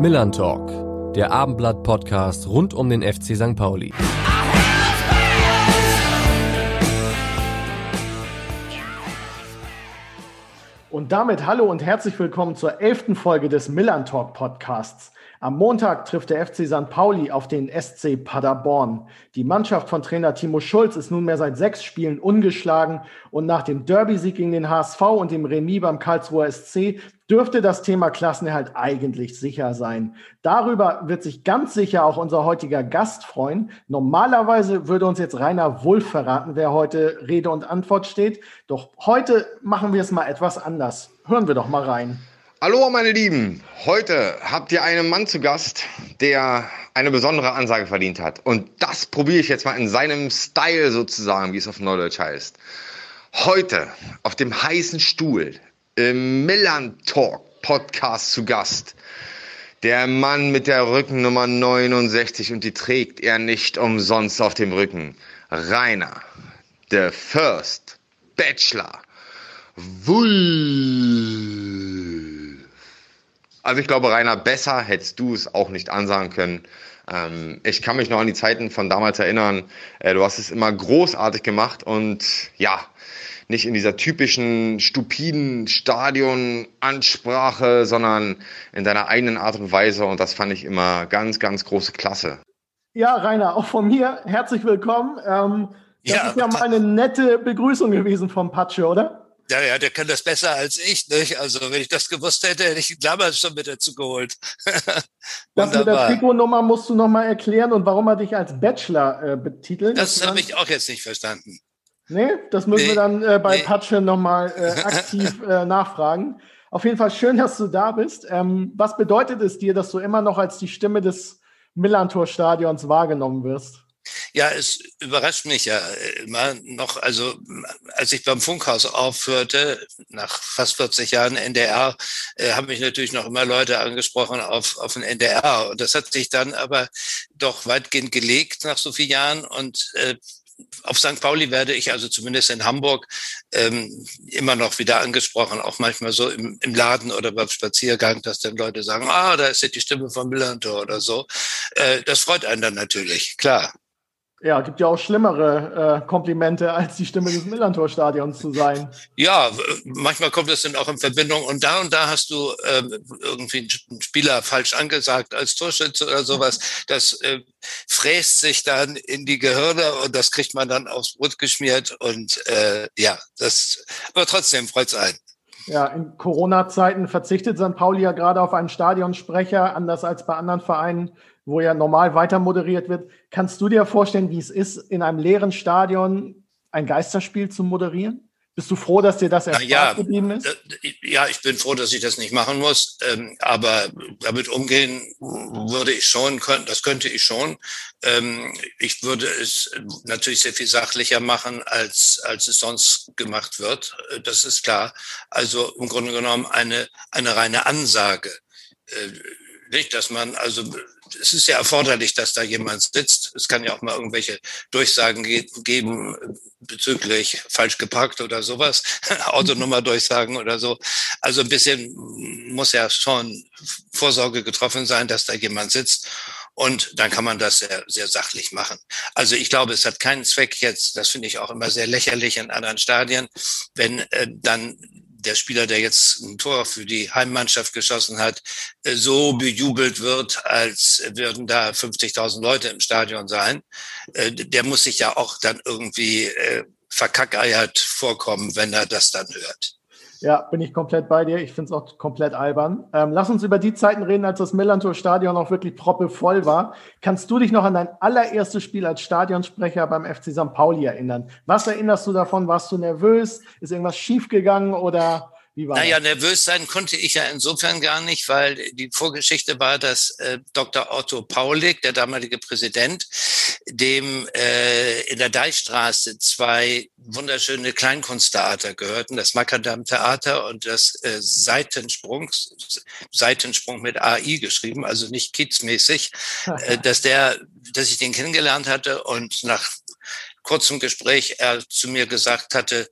Millern Talk, der Abendblatt-Podcast rund um den FC St. Pauli. Und damit hallo und herzlich willkommen zur elften Folge des Millern Talk Podcasts. Am Montag trifft der FC St. Pauli auf den SC Paderborn. Die Mannschaft von Trainer Timo Schulz ist nunmehr seit sechs Spielen ungeschlagen und nach dem Derby-Sieg gegen den HSV und dem Remis beim Karlsruher SC dürfte das Thema Klassenerhalt eigentlich sicher sein. Darüber wird sich ganz sicher auch unser heutiger Gast freuen. Normalerweise würde uns jetzt Rainer Wulff verraten, wer heute Rede und Antwort steht. Doch heute machen wir es mal etwas anders. Hören wir doch mal rein. Hallo meine Lieben, heute habt ihr einen Mann zu Gast, der eine besondere Ansage verdient hat. Und das probiere ich jetzt mal in seinem Style sozusagen, wie es auf Neudeutsch heißt. Heute auf dem heißen Stuhl im Millan Talk Podcast zu Gast. Der Mann mit der Rückennummer 69 und die trägt er nicht umsonst auf dem Rücken. Rainer, the first Bachelor. Wulff. Also ich glaube, Rainer, besser hättest du es auch nicht ansagen können. Ähm, ich kann mich noch an die Zeiten von damals erinnern. Äh, du hast es immer großartig gemacht und ja, nicht in dieser typischen stupiden Stadion-Ansprache, sondern in deiner eigenen Art und Weise. Und das fand ich immer ganz, ganz große Klasse. Ja, Rainer, auch von mir herzlich willkommen. Ähm, das ja, ist ja mal eine nette Begrüßung gewesen vom Patsche, oder? Ja, ja, der kann das besser als ich. Nicht? Also wenn ich das gewusst hätte, hätte ich damals schon mit dazu geholt. das mit der Trikotnummer musst du noch mal erklären und warum er dich als Bachelor äh, betitelt. Das habe ich auch jetzt nicht verstanden. Nee, das müssen nee, wir dann äh, bei nee. Patsche noch mal äh, aktiv äh, nachfragen. Auf jeden Fall schön, dass du da bist. Ähm, was bedeutet es dir, dass du immer noch als die Stimme des Millantor-Stadions wahrgenommen wirst? Ja, es überrascht mich ja immer noch. Also als ich beim Funkhaus aufhörte, nach fast 40 Jahren NDR, äh, haben mich natürlich noch immer Leute angesprochen auf, auf den NDR. Und das hat sich dann aber doch weitgehend gelegt nach so vielen Jahren. Und äh, auf St. Pauli werde ich also zumindest in Hamburg ähm, immer noch wieder angesprochen, auch manchmal so im, im Laden oder beim Spaziergang, dass dann Leute sagen, ah, da ist ja die Stimme von Millantor oder so. Äh, das freut einen dann natürlich, klar. Ja, gibt ja auch schlimmere äh, Komplimente, als die Stimme des Millantor-Stadions zu sein. Ja, manchmal kommt es dann auch in Verbindung und da und da hast du äh, irgendwie einen Spieler falsch angesagt als Torschütze oder sowas. Das äh, fräst sich dann in die Gehirne und das kriegt man dann aufs Brot geschmiert und äh, ja, das, aber trotzdem freut's einen. Ja, in Corona-Zeiten verzichtet St. Pauli ja gerade auf einen Stadionsprecher, anders als bei anderen Vereinen wo ja normal weiter moderiert wird. Kannst du dir vorstellen, wie es ist, in einem leeren Stadion ein Geisterspiel zu moderieren? Bist du froh, dass dir das erspart ja, geblieben ist? Ja, ich bin froh, dass ich das nicht machen muss. Ähm, aber damit umgehen würde ich schon, das könnte ich schon. Ähm, ich würde es natürlich sehr viel sachlicher machen, als, als es sonst gemacht wird. Äh, das ist klar. Also im Grunde genommen eine, eine reine Ansage. Äh, nicht, dass man also es ist ja erforderlich, dass da jemand sitzt. Es kann ja auch mal irgendwelche Durchsagen ge geben bezüglich falsch geparkt oder sowas, Autonummerdurchsagen oder so. Also ein bisschen muss ja schon Vorsorge getroffen sein, dass da jemand sitzt. Und dann kann man das sehr, sehr sachlich machen. Also ich glaube, es hat keinen Zweck jetzt, das finde ich auch immer sehr lächerlich in anderen Stadien, wenn äh, dann der Spieler, der jetzt ein Tor für die Heimmannschaft geschossen hat, äh, so bejubelt wird, als würden da 50.000 Leute im Stadion sein. Äh, der muss sich ja auch dann irgendwie äh, verkackeiert vorkommen, wenn er das dann hört. Ja, bin ich komplett bei dir. Ich finde es auch komplett albern. Ähm, lass uns über die Zeiten reden, als das Millantor-Stadion noch wirklich proppevoll war. Kannst du dich noch an dein allererstes Spiel als Stadionsprecher beim FC St. Pauli erinnern? Was erinnerst du davon? Warst du nervös? Ist irgendwas schiefgegangen oder wie war naja, das? nervös sein konnte ich ja insofern gar nicht, weil die Vorgeschichte war, dass äh, Dr. Otto Paulik, der damalige Präsident, dem äh, in der Deichstraße zwei wunderschöne Kleinkunsttheater gehörten, das Makadam-Theater und das äh, Seitensprung, Seitensprung mit AI geschrieben, also nicht kidsmäßig, äh, dass der, dass ich den kennengelernt hatte und nach kurzem Gespräch er zu mir gesagt hatte,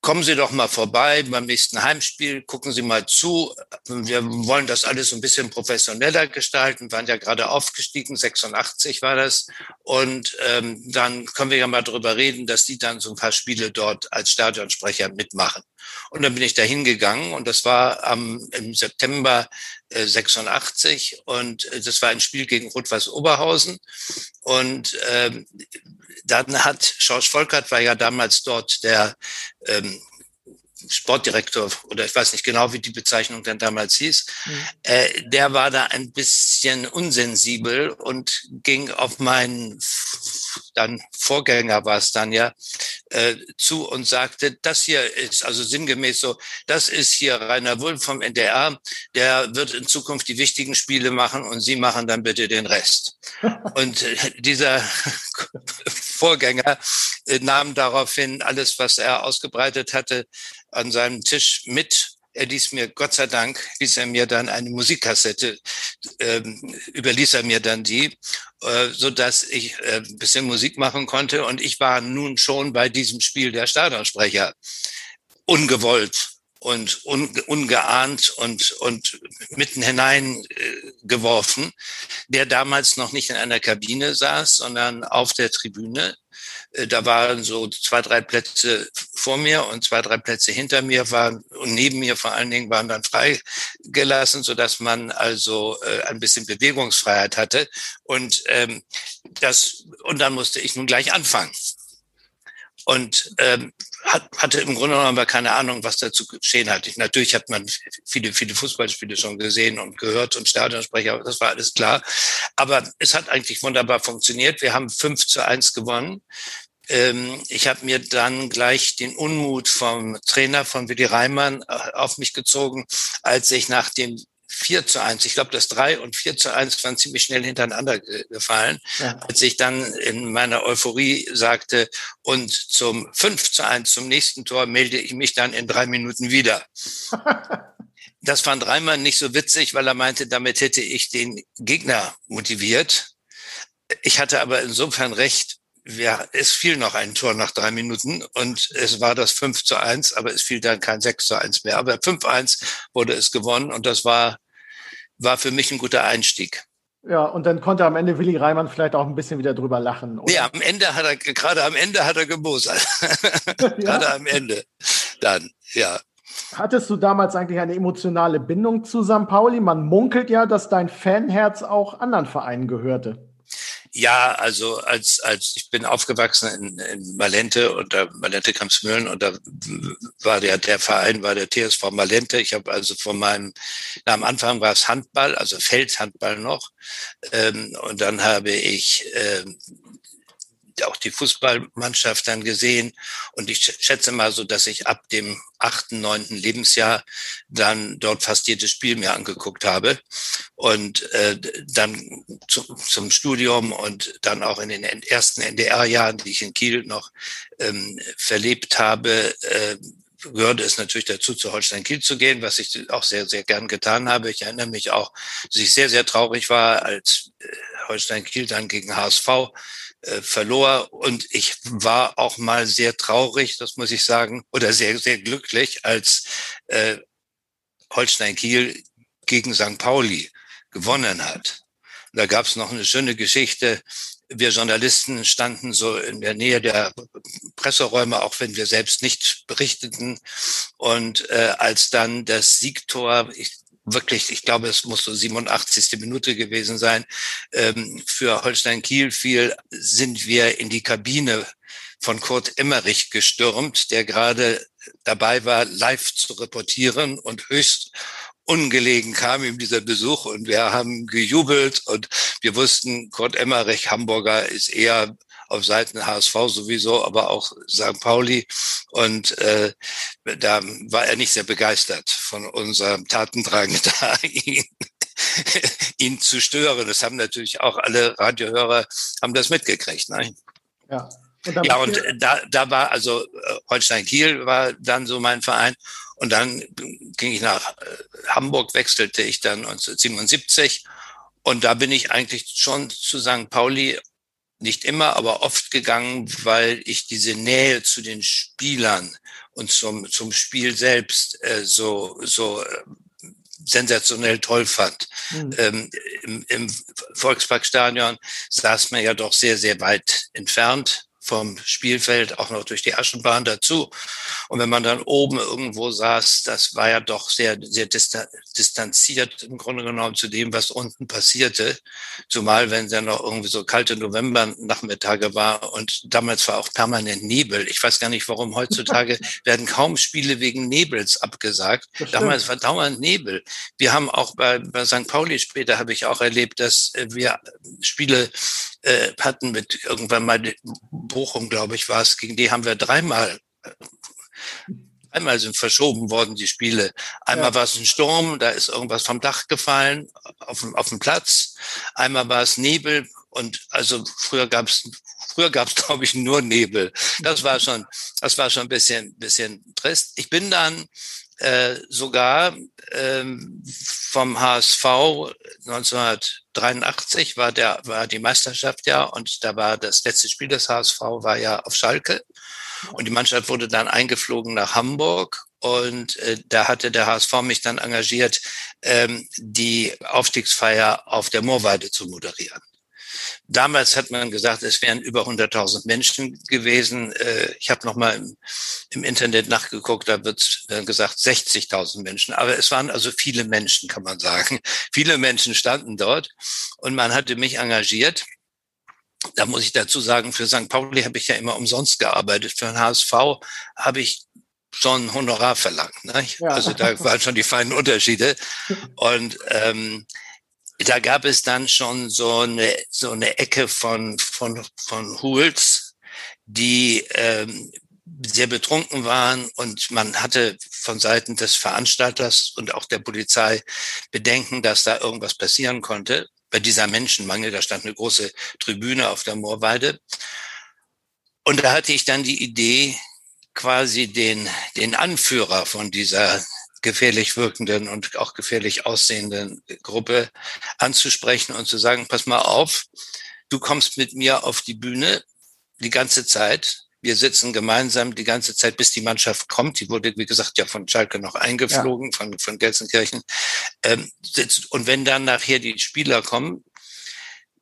kommen Sie doch mal vorbei beim nächsten Heimspiel, gucken Sie mal zu. Wir wollen das alles so ein bisschen professioneller gestalten, waren ja gerade aufgestiegen, 86 war das. Und ähm, dann können wir ja mal darüber reden, dass die dann so ein paar Spiele dort als Stadionsprecher mitmachen. Und dann bin ich da hingegangen und das war am, im September äh, 86 und äh, das war ein Spiel gegen Rot-Weiß Oberhausen. Und ähm, dann hat Schorsch Volkert war ja damals dort der ähm, Sportdirektor oder ich weiß nicht genau, wie die Bezeichnung dann damals hieß, mhm. äh, der war da ein bisschen unsensibel und ging auf meinen dann Vorgänger war es dann ja äh, zu und sagte, das hier ist also sinngemäß so, das ist hier Rainer Wulff vom NDR, der wird in Zukunft die wichtigen Spiele machen und Sie machen dann bitte den Rest. und äh, dieser Vorgänger äh, nahm daraufhin alles, was er ausgebreitet hatte, an seinem Tisch mit. Er ließ mir, Gott sei Dank, ließ er mir dann eine Musikkassette, ähm, überließ er mir dann die, äh, so dass ich äh, ein bisschen Musik machen konnte. Und ich war nun schon bei diesem Spiel der Stadionsprecher. Ungewollt und un, ungeahnt und, und mitten hinein äh, der damals noch nicht in einer Kabine saß, sondern auf der Tribüne äh, da waren so zwei, drei Plätze vor mir und zwei, drei Plätze hinter mir waren und neben mir vor allen Dingen waren dann freigelassen, so dass man also äh, ein bisschen Bewegungsfreiheit hatte. Und ähm, das und dann musste ich nun gleich anfangen und ähm, hat, hatte im Grunde genommen aber keine Ahnung, was dazu geschehen hat. Ich, natürlich hat man viele, viele Fußballspiele schon gesehen und gehört und Stadionsprecher, das war alles klar. Aber es hat eigentlich wunderbar funktioniert. Wir haben 5 zu 1 gewonnen. Ähm, ich habe mir dann gleich den Unmut vom Trainer von Willi Reimann äh, auf mich gezogen, als ich nach dem 4 zu 1. Ich glaube, das 3 und 4 zu 1 waren ziemlich schnell hintereinander gefallen. Ja. Als ich dann in meiner Euphorie sagte, und zum 5 zu 1, zum nächsten Tor, melde ich mich dann in drei Minuten wieder. das fand Reimann nicht so witzig, weil er meinte, damit hätte ich den Gegner motiviert. Ich hatte aber insofern recht, ja, es fiel noch ein Tor nach drei Minuten und es war das 5 zu 1, aber es fiel dann kein 6 zu 1 mehr. Aber 5-1 wurde es gewonnen und das war, war für mich ein guter Einstieg. Ja, und dann konnte am Ende Willi Reimann vielleicht auch ein bisschen wieder drüber lachen. Oder? Ja, am Ende hat er, gerade am Ende hat er gemosert. gerade am Ende. Dann, ja. Hattest du damals eigentlich eine emotionale Bindung zu St. Pauli? Man munkelt ja, dass dein Fanherz auch anderen Vereinen gehörte. Ja, also als, als ich bin aufgewachsen in, in Malente und da Malente Kampsmühlen und da war der, der Verein war der TSV Malente. Ich habe also von meinem, na, am Anfang war es Handball, also Feldhandball noch. Ähm, und dann habe ich ähm, auch die Fußballmannschaft dann gesehen. Und ich schätze mal so, dass ich ab dem achten, neunten Lebensjahr dann dort fast jedes Spiel mir angeguckt habe. Und äh, dann zu, zum Studium und dann auch in den ersten NDR-Jahren, die ich in Kiel noch ähm, verlebt habe, äh, gehörte es natürlich dazu, zu Holstein Kiel zu gehen, was ich auch sehr, sehr gern getan habe. Ich erinnere mich auch, dass ich sehr, sehr traurig war, als äh, Holstein Kiel dann gegen HSV äh, verlor. Und ich war auch mal sehr traurig, das muss ich sagen, oder sehr, sehr glücklich, als äh, Holstein Kiel gegen St. Pauli gewonnen hat. da gab es noch eine schöne Geschichte. Wir Journalisten standen so in der Nähe der Presseräume, auch wenn wir selbst nicht berichteten. Und äh, als dann das Siegtor, ich wirklich, ich glaube, es muss so 87. Minute gewesen sein, ähm, für Holstein Kiel fiel, sind wir in die Kabine von Kurt Emmerich gestürmt, der gerade dabei war, live zu reportieren und höchst ungelegen kam ihm dieser Besuch und wir haben gejubelt und wir wussten, Kurt Emmerich, Hamburger, ist eher auf Seiten HSV sowieso, aber auch St. Pauli. Und äh, da war er nicht sehr begeistert von unserem Tatendrang da, ihn, ihn zu stören. Das haben natürlich auch alle Radiohörer haben das mitgekriegt. Nein? Ja. Und ja, und da, da war also äh, Holstein Kiel war dann so mein Verein. Und dann ging ich nach äh, Hamburg, wechselte ich dann 1977. Und da bin ich eigentlich schon zu St. Pauli nicht immer, aber oft gegangen, weil ich diese Nähe zu den Spielern und zum, zum Spiel selbst äh, so, so äh, sensationell toll fand. Mhm. Ähm, im, Im Volksparkstadion saß man ja doch sehr, sehr weit entfernt vom Spielfeld auch noch durch die Aschenbahn dazu. Und wenn man dann oben irgendwo saß, das war ja doch sehr, sehr distanziert im Grunde genommen zu dem, was unten passierte. Zumal, wenn es ja noch irgendwie so kalte November-Nachmittage war und damals war auch permanent Nebel. Ich weiß gar nicht, warum heutzutage werden kaum Spiele wegen Nebels abgesagt. Damals war dauernd Nebel. Wir haben auch bei, bei St. Pauli später habe ich auch erlebt, dass wir Spiele äh, hatten mit irgendwann mal Bochum, glaube ich, war es, gegen die haben wir dreimal Einmal sind verschoben worden die Spiele. Einmal ja. war es ein Sturm, da ist irgendwas vom Dach gefallen auf, auf dem Platz. Einmal war es Nebel und also früher gab es früher gab es glaube ich nur Nebel. Das war schon das war schon ein bisschen bisschen trist. Ich bin dann äh, sogar ähm, vom HSV 1983 war der war die Meisterschaft ja und da war das letzte Spiel des HSV war ja auf Schalke und die Mannschaft wurde dann eingeflogen nach Hamburg und äh, da hatte der HSV mich dann engagiert, ähm, die Aufstiegsfeier auf der Moorweide zu moderieren. Damals hat man gesagt, es wären über 100.000 Menschen gewesen. Äh, ich habe nochmal im, im Internet nachgeguckt, da wird gesagt 60.000 Menschen. Aber es waren also viele Menschen, kann man sagen. Viele Menschen standen dort und man hatte mich engagiert. Da muss ich dazu sagen, für St. Pauli habe ich ja immer umsonst gearbeitet. Für den HSV habe ich schon Honorar verlangt. Ne? Ja. Also da waren schon die feinen Unterschiede. Und ähm, da gab es dann schon so eine, so eine Ecke von, von, von Hools, die ähm, sehr betrunken waren und man hatte von Seiten des Veranstalters und auch der Polizei Bedenken, dass da irgendwas passieren konnte. Bei dieser Menschenmangel, da stand eine große Tribüne auf der Moorweide. Und da hatte ich dann die Idee, quasi den, den Anführer von dieser gefährlich wirkenden und auch gefährlich aussehenden Gruppe anzusprechen und zu sagen, pass mal auf, du kommst mit mir auf die Bühne die ganze Zeit. Wir sitzen gemeinsam die ganze Zeit, bis die Mannschaft kommt. Die wurde, wie gesagt, ja von Schalke noch eingeflogen, ja. von, von Gelsenkirchen. Ähm, sitzt, und wenn dann nachher die Spieler kommen,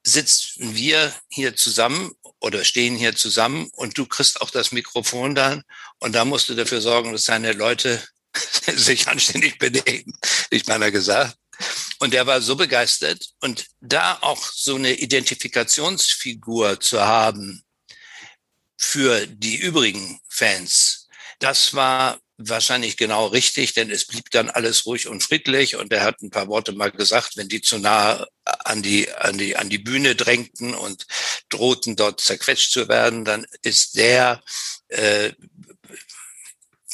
sitzen wir hier zusammen oder stehen hier zusammen und du kriegst auch das Mikrofon dann und da musst du dafür sorgen, dass deine Leute sich anständig benehmen, nicht meiner gesagt. Und der war so begeistert und da auch so eine Identifikationsfigur zu haben für die übrigen Fans, das war wahrscheinlich genau richtig, denn es blieb dann alles ruhig und friedlich und er hat ein paar Worte mal gesagt, wenn die zu nah an die, an die, an die Bühne drängten und drohten dort zerquetscht zu werden, dann ist der äh,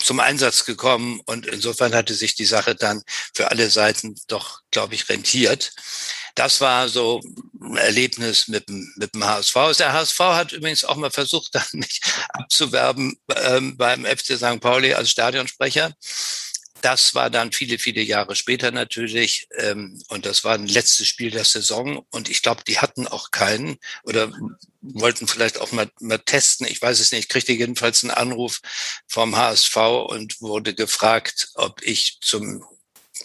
zum Einsatz gekommen und insofern hatte sich die Sache dann für alle Seiten doch, glaube ich, rentiert. Das war so ein Erlebnis mit dem, mit dem HSV. Der HSV hat übrigens auch mal versucht, mich abzuwerben ähm, beim FC St. Pauli als Stadionsprecher. Das war dann viele, viele Jahre später natürlich. Ähm, und das war ein letztes Spiel der Saison. Und ich glaube, die hatten auch keinen oder wollten vielleicht auch mal, mal testen. Ich weiß es nicht. Ich kriegte jedenfalls einen Anruf vom HSV und wurde gefragt, ob ich zum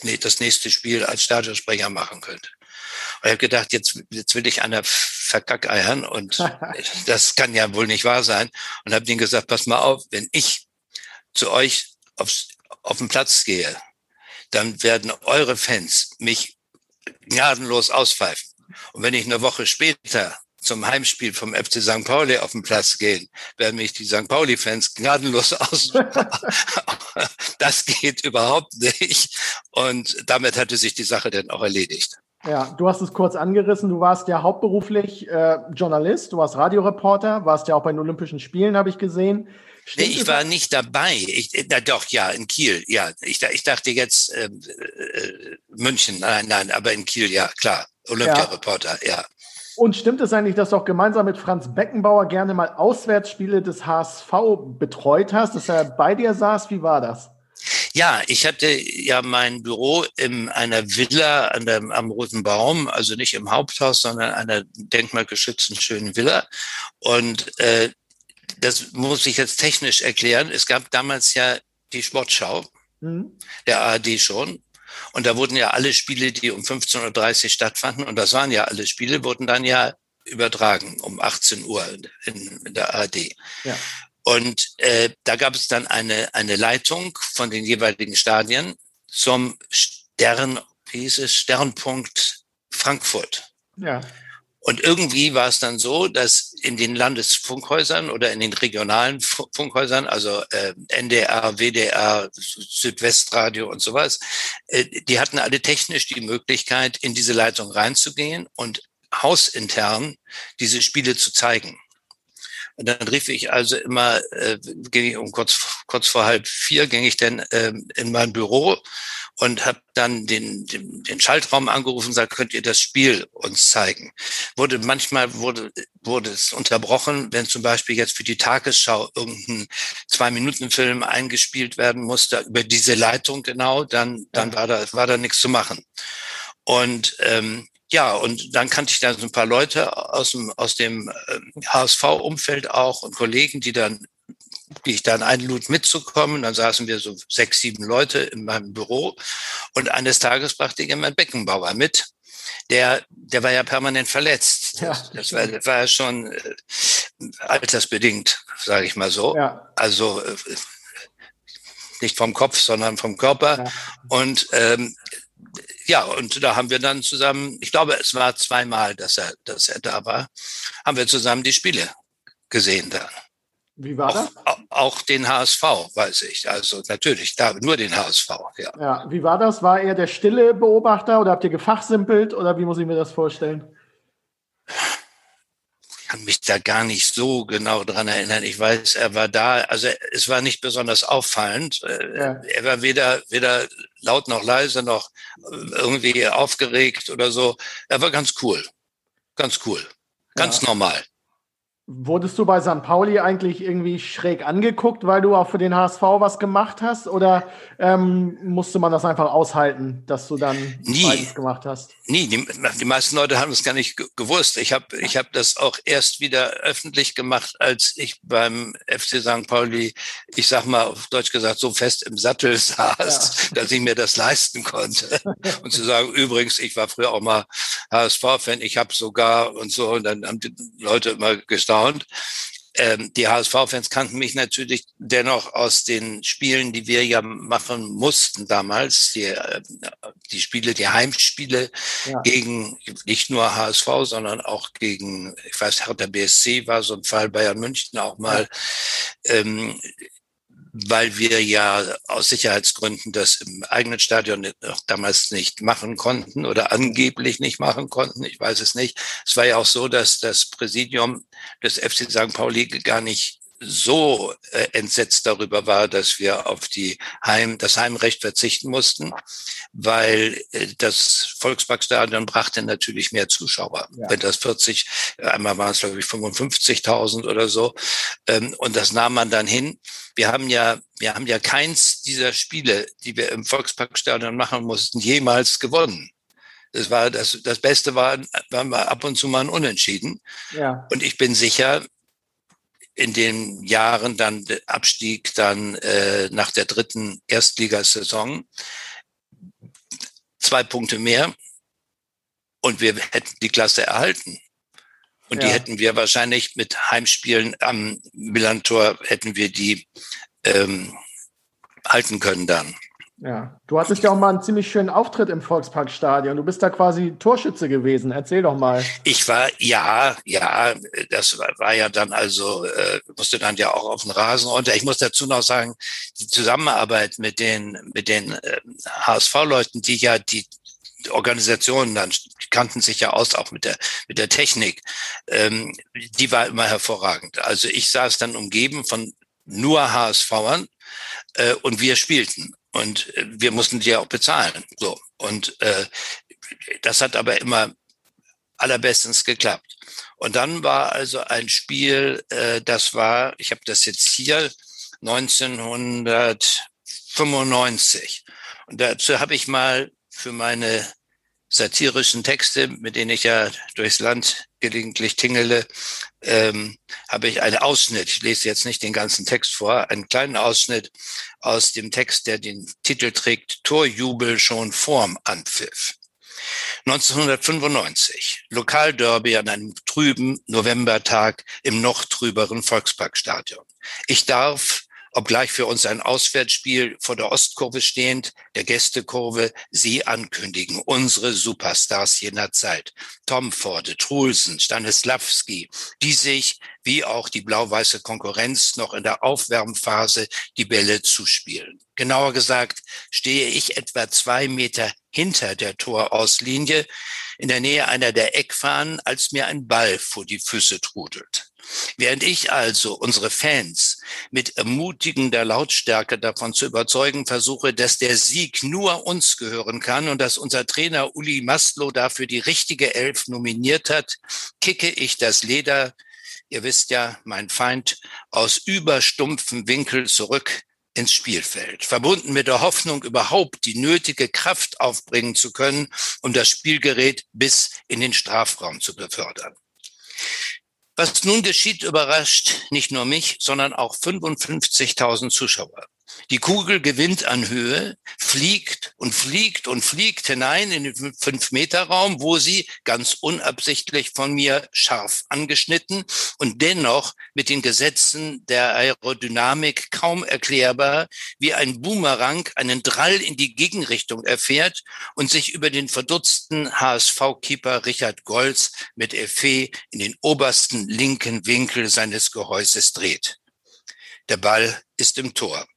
nee, das nächste Spiel als Stadionsprecher machen könnte. Und ich habe gedacht, jetzt, jetzt will ich einer verkackeiern und das kann ja wohl nicht wahr sein. Und habe denen gesagt, pass mal auf, wenn ich zu euch aufs auf den Platz gehe, dann werden eure Fans mich gnadenlos auspfeifen. Und wenn ich eine Woche später zum Heimspiel vom FC St. Pauli auf den Platz gehen, werden mich die St. Pauli-Fans gnadenlos aus. das geht überhaupt nicht. Und damit hatte sich die Sache dann auch erledigt. Ja, du hast es kurz angerissen. Du warst ja hauptberuflich äh, Journalist, du warst Radioreporter, warst ja auch bei den Olympischen Spielen, habe ich gesehen. Nee, ich war nicht dabei. Ich, na doch, ja, in Kiel, ja. Ich, ich dachte jetzt äh, äh, München, nein, nein, aber in Kiel, ja, klar. Olympiareporter, ja. ja. Und stimmt es eigentlich, dass du auch gemeinsam mit Franz Beckenbauer gerne mal Auswärtsspiele des HSV betreut hast, dass er bei dir saß? Wie war das? Ja, ich hatte ja mein Büro in einer Villa an der, am Roten Baum, also nicht im Haupthaus, sondern einer denkmalgeschützten schönen Villa. Und äh, das muss ich jetzt technisch erklären. Es gab damals ja die Sportschau mhm. der ARD schon. Und da wurden ja alle Spiele, die um 15.30 Uhr stattfanden, und das waren ja alle Spiele, wurden dann ja übertragen um 18 Uhr in, in der ARD. Ja. Und äh, da gab es dann eine, eine Leitung von den jeweiligen Stadien zum Stern, wie hieß es, Sternpunkt Frankfurt. Ja. Und irgendwie war es dann so, dass in den Landesfunkhäusern oder in den regionalen Funkhäusern, also äh, NDR, WDR, Südwestradio und sowas, äh, die hatten alle technisch die Möglichkeit, in diese Leitung reinzugehen und hausintern diese Spiele zu zeigen. Und dann rief ich also immer, äh, ging ich um kurz, kurz vor halb vier, ging ich dann äh, in mein Büro und habe dann den, den, den Schaltraum angerufen und gesagt, könnt ihr das Spiel uns zeigen? Wurde manchmal wurde wurde es unterbrochen, wenn zum Beispiel jetzt für die Tagesschau irgendein Zwei-Minuten-Film eingespielt werden musste über diese Leitung genau, dann dann war da war da nichts zu machen. Und ähm, ja, und dann kannte ich da so ein paar Leute aus dem, aus dem HSV-Umfeld ähm, auch und Kollegen, die dann, die ich dann einlud mitzukommen. Dann saßen wir so sechs, sieben Leute in meinem Büro und eines Tages brachte ich einen Beckenbauer mit. Der, der war ja permanent verletzt. Ja, das, war, das war ja schon äh, altersbedingt, sage ich mal so. Ja. Also äh, nicht vom Kopf, sondern vom Körper. Ja. Und ähm, ja, und da haben wir dann zusammen, ich glaube, es war zweimal, dass er, dass er da war, haben wir zusammen die Spiele gesehen dann. Wie war das? Auch, auch den HSV, weiß ich. Also natürlich, da, nur den HSV, ja. ja. Wie war das? War er der stille Beobachter oder habt ihr gefachsimpelt oder wie muss ich mir das vorstellen? kann mich da gar nicht so genau dran erinnern. Ich weiß, er war da. Also es war nicht besonders auffallend. Äh, ja. Er war weder, weder laut noch leise noch irgendwie aufgeregt oder so. Er war ganz cool. Ganz cool. Ganz ja. normal. Wurdest du bei St. Pauli eigentlich irgendwie schräg angeguckt, weil du auch für den HSV was gemacht hast? Oder ähm, musste man das einfach aushalten, dass du dann Nie. beides gemacht hast? Nie. Die, die meisten Leute haben es gar nicht gewusst. Ich habe ich hab das auch erst wieder öffentlich gemacht, als ich beim FC St. Pauli, ich sag mal auf Deutsch gesagt, so fest im Sattel saß, ja. dass ich mir das leisten konnte. und zu sagen, übrigens, ich war früher auch mal HSV-Fan, ich habe sogar und so, und dann haben die Leute immer gestanden, erstaunt. Ähm, die HSV-Fans kannten mich natürlich dennoch aus den Spielen, die wir ja machen mussten damals, die, äh, die Spiele, die Heimspiele ja. gegen nicht nur HSV, sondern auch gegen, ich weiß, Hertha BSC war so ein Fall, Bayern München auch mal. Ja. Ähm, weil wir ja aus Sicherheitsgründen das im eigenen Stadion damals nicht machen konnten oder angeblich nicht machen konnten. Ich weiß es nicht. Es war ja auch so, dass das Präsidium des FC St. Pauli gar nicht so äh, entsetzt darüber war, dass wir auf die Heim, das Heimrecht verzichten mussten, weil äh, das Volksparkstadion brachte natürlich mehr Zuschauer. Ja. Wenn das 40, einmal waren es glaube ich 55.000 oder so, ähm, und das nahm man dann hin wir haben ja, wir haben ja keins dieser Spiele, die wir im Volksparkstadion machen mussten, jemals gewonnen. Das war das, das Beste war, wir ab und zu mal ein Unentschieden. Ja. Und ich bin sicher, in den Jahren dann Abstieg dann äh, nach der dritten Erstligasaison zwei Punkte mehr und wir hätten die Klasse erhalten. Und ja. die hätten wir wahrscheinlich mit Heimspielen am Millantor hätten wir die ähm, halten können dann. Ja, du hattest ja auch mal einen ziemlich schönen Auftritt im Volksparkstadion. Du bist da quasi Torschütze gewesen. Erzähl doch mal. Ich war, ja, ja, das war, war ja dann also, äh, musste dann ja auch auf den Rasen runter. Ich muss dazu noch sagen, die Zusammenarbeit mit den, mit den äh, HSV-Leuten, die ja die Organisationen dann kannten sich ja aus, auch mit der, mit der Technik. Ähm, die war immer hervorragend. Also ich saß dann umgeben von nur HSVern äh, und wir spielten. Und äh, wir mussten die ja auch bezahlen. So. Und äh, das hat aber immer allerbestens geklappt. Und dann war also ein Spiel, äh, das war, ich habe das jetzt hier, 1900 95. Und dazu habe ich mal für meine satirischen Texte, mit denen ich ja durchs Land gelegentlich tingele, ähm, habe ich einen Ausschnitt, ich lese jetzt nicht den ganzen Text vor, einen kleinen Ausschnitt aus dem Text, der den Titel trägt, Torjubel schon vorm Anpfiff. 1995, Lokalderby an einem trüben Novembertag im noch trüberen Volksparkstadion. Ich darf obgleich für uns ein Auswärtsspiel vor der Ostkurve stehend, der Gästekurve, sie ankündigen, unsere Superstars jener Zeit. Tom Forde, Trulsen, Stanislawski, die sich, wie auch die blau-weiße Konkurrenz, noch in der Aufwärmphase die Bälle zuspielen. Genauer gesagt stehe ich etwa zwei Meter hinter der Torauslinie, in der Nähe einer der Eckfahnen, als mir ein Ball vor die Füße trudelt. Während ich also unsere Fans mit ermutigender Lautstärke davon zu überzeugen versuche, dass der Sieg nur uns gehören kann und dass unser Trainer Uli Maslow dafür die richtige Elf nominiert hat, kicke ich das Leder, ihr wisst ja, mein Feind, aus überstumpfen Winkel zurück ins Spielfeld, verbunden mit der Hoffnung, überhaupt die nötige Kraft aufbringen zu können, um das Spielgerät bis in den Strafraum zu befördern. Was nun geschieht, überrascht nicht nur mich, sondern auch 55.000 Zuschauer. Die Kugel gewinnt an Höhe, fliegt und fliegt und fliegt hinein in den Fünf-Meter-Raum, wo sie ganz unabsichtlich von mir scharf angeschnitten und dennoch mit den Gesetzen der Aerodynamik kaum erklärbar wie ein Boomerang einen Drall in die Gegenrichtung erfährt und sich über den verdutzten HSV-Keeper Richard Golz mit Effet in den obersten linken Winkel seines Gehäuses dreht. Der Ball ist im Tor.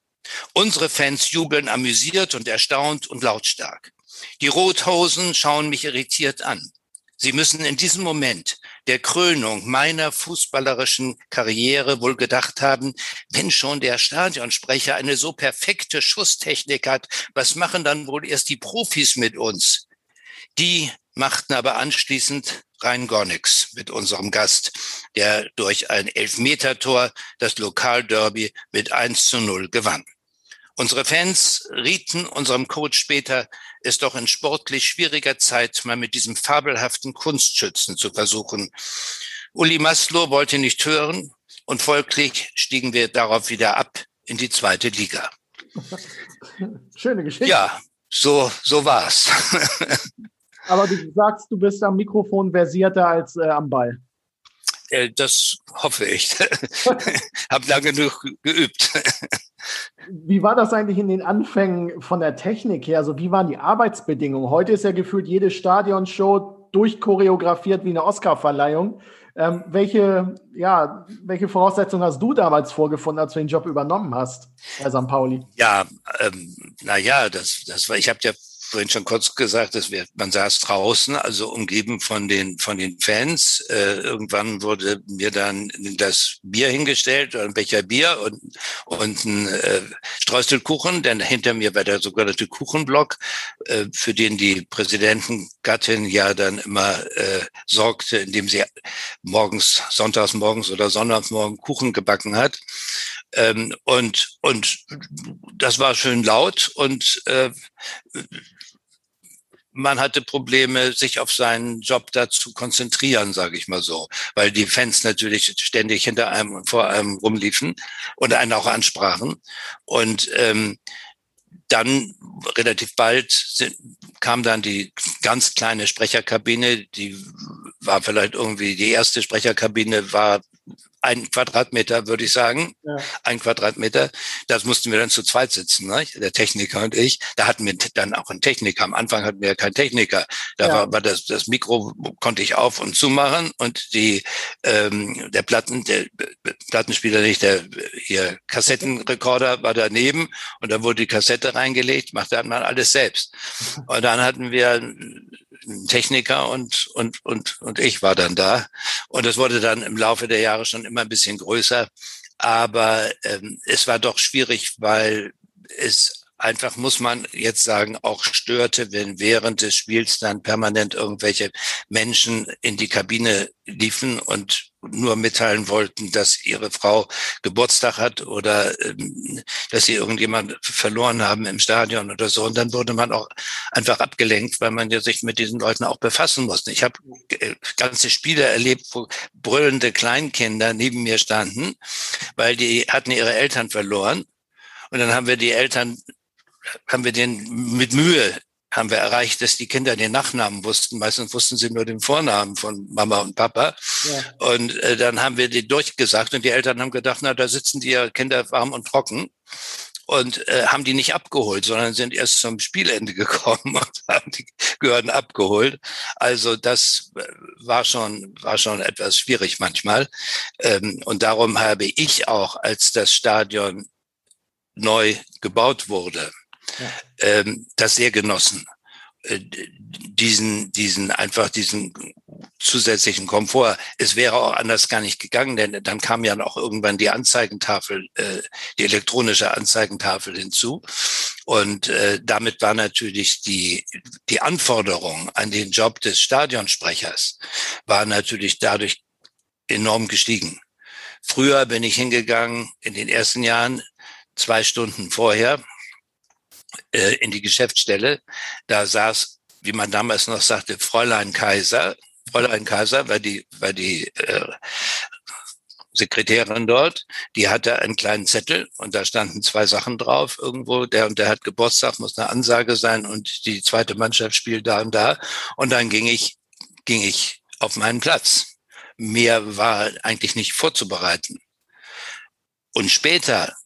Unsere Fans jubeln amüsiert und erstaunt und lautstark. Die Rothosen schauen mich irritiert an. Sie müssen in diesem Moment der Krönung meiner fußballerischen Karriere wohl gedacht haben, wenn schon der Stadionsprecher eine so perfekte Schusstechnik hat, was machen dann wohl erst die Profis mit uns? Die machten aber anschließend rein gar nichts mit unserem Gast, der durch ein Elfmetertor das Lokalderby mit 1 zu 0 gewann. Unsere Fans rieten unserem Coach später, es doch in sportlich schwieriger Zeit mal mit diesem fabelhaften Kunstschützen zu versuchen. Uli Maslow wollte nicht hören und folglich stiegen wir darauf wieder ab in die zweite Liga. Schöne Geschichte. Ja, so, so war's. Aber du sagst, du bist am Mikrofon versierter als äh, am Ball. Äh, das hoffe ich. Hab lange genug geübt. Wie war das eigentlich in den Anfängen von der Technik her? Also wie waren die Arbeitsbedingungen? Heute ist ja gefühlt jede Stadionshow durchchoreografiert wie eine Oscarverleihung. Ähm, welche, ja, welche Voraussetzungen hast du damals vorgefunden, als du den Job übernommen hast bei St. Pauli? Ja, ähm, naja, das, das war, ich habe ja vorhin schon kurz gesagt, dass wir, man saß draußen, also umgeben von den, von den Fans. Äh, irgendwann wurde mir dann das Bier hingestellt, ein Becher Bier und, und ein äh, Streuselkuchen, denn hinter mir war der sogenannte Kuchenblock, äh, für den die Präsidentengattin ja dann immer äh, sorgte, indem sie morgens, sonntags morgens oder sonntags morgen Kuchen gebacken hat. Ähm, und, und das war schön laut und äh, man hatte Probleme, sich auf seinen Job da zu konzentrieren, sage ich mal so, weil die Fans natürlich ständig hinter einem und vor einem rumliefen und einen auch ansprachen. Und ähm, dann relativ bald sind, kam dann die ganz kleine Sprecherkabine, die war vielleicht irgendwie die erste Sprecherkabine war ein Quadratmeter, würde ich sagen. Ja. Ein Quadratmeter. Das mussten wir dann zu zweit sitzen, ne? der Techniker und ich. Da hatten wir dann auch einen Techniker. Am Anfang hatten wir ja keinen Techniker. Da ja. war, war das, das Mikro konnte ich auf und zumachen und die ähm, der Platten, der Plattenspieler nicht, der hier Kassettenrekorder war daneben und da wurde die Kassette reingelegt, machte dann mal alles selbst. Und dann hatten wir ein Techniker und, und, und, und ich war dann da. Und es wurde dann im Laufe der Jahre schon immer ein bisschen größer. Aber ähm, es war doch schwierig, weil es einfach, muss man jetzt sagen, auch störte, wenn während des Spiels dann permanent irgendwelche Menschen in die Kabine liefen und nur mitteilen wollten, dass ihre Frau Geburtstag hat oder ähm, dass sie irgendjemand verloren haben im Stadion oder so. Und dann wurde man auch einfach abgelenkt, weil man ja sich mit diesen Leuten auch befassen musste. Ich habe äh, ganze Spiele erlebt, wo brüllende Kleinkinder neben mir standen, weil die hatten ihre Eltern verloren. Und dann haben wir die Eltern haben wir den mit Mühe haben wir erreicht, dass die Kinder den Nachnamen wussten. Meistens wussten sie nur den Vornamen von Mama und Papa. Ja. Und äh, dann haben wir die durchgesagt und die Eltern haben gedacht, na, da sitzen die Kinder warm und trocken und äh, haben die nicht abgeholt, sondern sind erst zum Spielende gekommen und haben die Gehörden abgeholt. Also das äh, war schon war schon etwas schwierig manchmal ähm, und darum habe ich auch, als das Stadion neu gebaut wurde, ja. ähm, das sehr genossen. Äh, diesen, diesen, einfach diesen zusätzlichen Komfort. Es wäre auch anders gar nicht gegangen, denn dann kam ja noch irgendwann die Anzeigentafel, äh, die elektronische Anzeigentafel hinzu. Und äh, damit war natürlich die, die Anforderung an den Job des Stadionsprechers war natürlich dadurch enorm gestiegen. Früher bin ich hingegangen in den ersten Jahren zwei Stunden vorher äh, in die Geschäftsstelle. Da saß, wie man damals noch sagte, Fräulein Kaiser. Fräulein Kaiser war die, war die äh, Sekretärin dort, die hatte einen kleinen Zettel und da standen zwei Sachen drauf irgendwo. Der und der hat Geburtstag, muss eine Ansage sein und die zweite Mannschaft spielt da und da. Und dann ging ich, ging ich auf meinen Platz. Mehr war eigentlich nicht vorzubereiten. Und später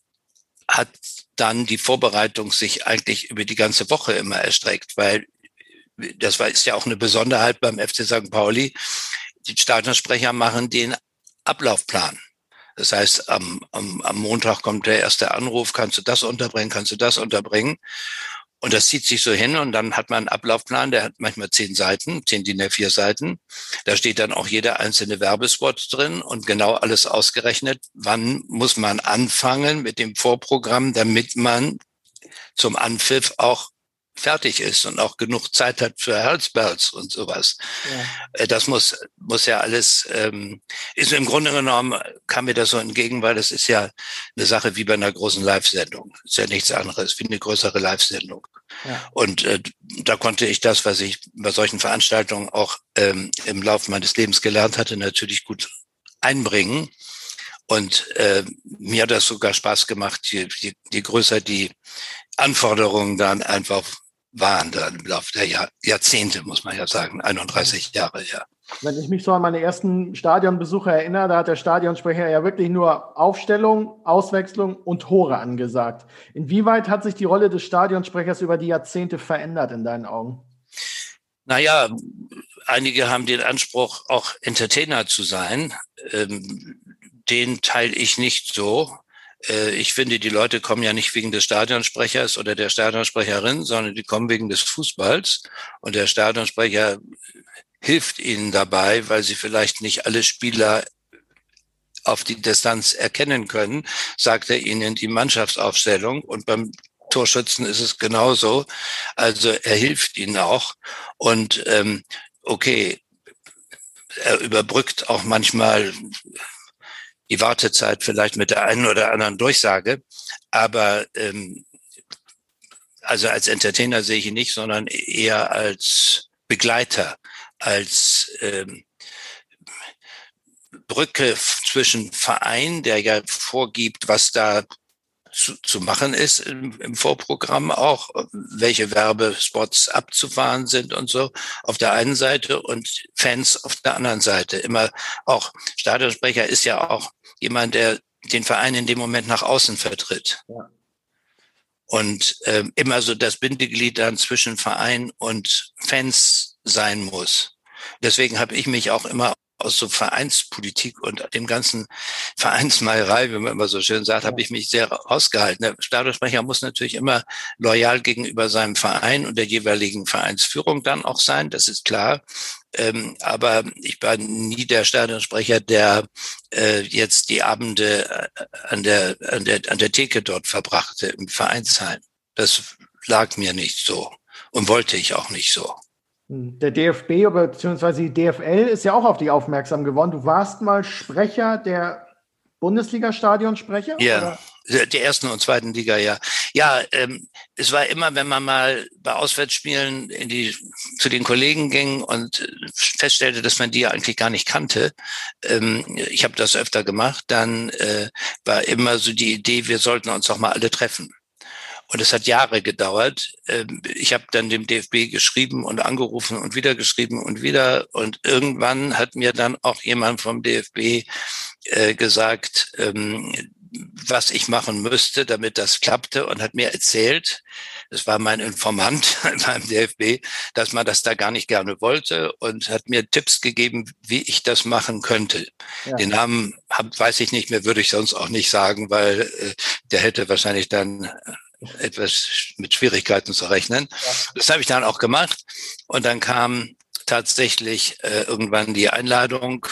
hat dann die Vorbereitung sich eigentlich über die ganze Woche immer erstreckt, weil das ist ja auch eine Besonderheit beim FC St. Pauli. Die Stadionsprecher machen den Ablaufplan. Das heißt, am, am, am Montag kommt der erste Anruf, kannst du das unterbringen, kannst du das unterbringen. Und das zieht sich so hin und dann hat man einen Ablaufplan, der hat manchmal zehn Seiten, zehn DIN A4 Seiten. Da steht dann auch jeder einzelne Werbespot drin und genau alles ausgerechnet. Wann muss man anfangen mit dem Vorprogramm, damit man zum Anpfiff auch fertig ist und auch genug Zeit hat für Herzbells und sowas. Ja. Äh, das muss, muss ja alles, ähm, ist im Grunde genommen, kam mir das so entgegen, weil das ist ja eine Sache wie bei einer großen Live-Sendung. Ist ja nichts anderes wie eine größere Live-Sendung. Ja. Und äh, da konnte ich das, was ich bei solchen Veranstaltungen auch ähm, im Laufe meines Lebens gelernt hatte, natürlich gut einbringen. Und äh, mir hat das sogar Spaß gemacht, je, je, je größer die Anforderungen dann einfach waren dann im Laufe der Jahr, Jahrzehnte, muss man ja sagen, 31 Jahre, ja. Wenn ich mich so an meine ersten Stadionbesuche erinnere, da hat der Stadionsprecher ja wirklich nur Aufstellung, Auswechslung und Tore angesagt. Inwieweit hat sich die Rolle des Stadionsprechers über die Jahrzehnte verändert in deinen Augen? Naja, einige haben den Anspruch, auch Entertainer zu sein. Ähm, den teile ich nicht so. Äh, ich finde, die Leute kommen ja nicht wegen des Stadionsprechers oder der Stadionsprecherin, sondern die kommen wegen des Fußballs. Und der Stadionsprecher hilft ihnen dabei, weil sie vielleicht nicht alle Spieler auf die Distanz erkennen können, sagt er ihnen die Mannschaftsaufstellung. Und beim Torschützen ist es genauso. Also er hilft ihnen auch. Und ähm, okay, er überbrückt auch manchmal die Wartezeit vielleicht mit der einen oder anderen Durchsage. Aber ähm, also als Entertainer sehe ich ihn nicht, sondern eher als Begleiter, als ähm, Brücke zwischen Verein, der ja vorgibt, was da zu, zu machen ist im, im Vorprogramm auch, welche Werbespots abzufahren sind und so auf der einen Seite und Fans auf der anderen Seite. Immer auch Stadionsprecher ist ja auch jemand, der den Verein in dem Moment nach außen vertritt. Ja. Und äh, immer so das Bindeglied dann zwischen Verein und Fans sein muss. Deswegen habe ich mich auch immer aus so Vereinspolitik und dem ganzen Vereinsmeierei, wie man immer so schön sagt, ja. habe ich mich sehr rausgehalten. Der Stadionsprecher muss natürlich immer loyal gegenüber seinem Verein und der jeweiligen Vereinsführung dann auch sein, das ist klar. Ähm, aber ich war nie der Stadionsprecher, der äh, jetzt die Abende äh, an der, an der, an der Theke dort verbrachte im Vereinsheim. Das lag mir nicht so und wollte ich auch nicht so. Der DFB bzw. die DFL ist ja auch auf dich aufmerksam geworden. Du warst mal Sprecher der Bundesliga-Stadionsprecher? Ja. Oder? der ersten und zweiten Liga, ja. Ja, ähm, es war immer, wenn man mal bei Auswärtsspielen in die, zu den Kollegen ging und feststellte, dass man die ja eigentlich gar nicht kannte, ähm, ich habe das öfter gemacht, dann äh, war immer so die Idee, wir sollten uns doch mal alle treffen. Und es hat Jahre gedauert. Ähm, ich habe dann dem DFB geschrieben und angerufen und wieder geschrieben und wieder. Und irgendwann hat mir dann auch jemand vom DFB äh, gesagt, ähm, was ich machen müsste, damit das klappte und hat mir erzählt, das war mein Informant beim DFB, dass man das da gar nicht gerne wollte und hat mir Tipps gegeben, wie ich das machen könnte. Ja. Den Namen hab, weiß ich nicht mehr, würde ich sonst auch nicht sagen, weil äh, der hätte wahrscheinlich dann etwas mit Schwierigkeiten zu rechnen. Ja. Das habe ich dann auch gemacht und dann kam tatsächlich äh, irgendwann die Einladung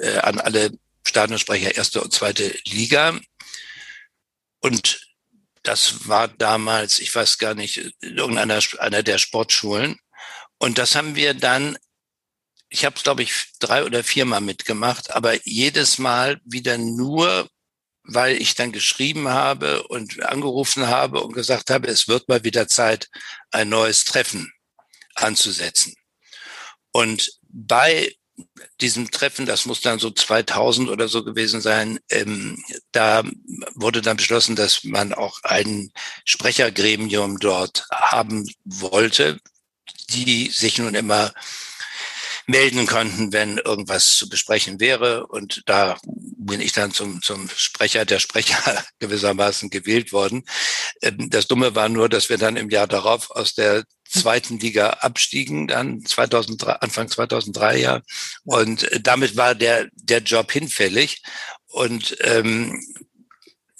äh, an alle Stadionsprecher erste und zweite Liga und das war damals, ich weiß gar nicht, irgendeiner einer der Sportschulen. Und das haben wir dann, ich habe es, glaube ich, drei oder viermal mitgemacht, aber jedes Mal wieder nur, weil ich dann geschrieben habe und angerufen habe und gesagt habe, es wird mal wieder Zeit, ein neues Treffen anzusetzen. Und bei diesem Treffen, das muss dann so 2000 oder so gewesen sein, ähm, da wurde dann beschlossen, dass man auch ein Sprechergremium dort haben wollte, die sich nun immer melden konnten, wenn irgendwas zu besprechen wäre. Und da bin ich dann zum, zum Sprecher der Sprecher gewissermaßen gewählt worden. Ähm, das Dumme war nur, dass wir dann im Jahr darauf aus der zweiten Liga abstiegen, dann 2003, Anfang 2003 ja. Und damit war der, der Job hinfällig. Und ähm,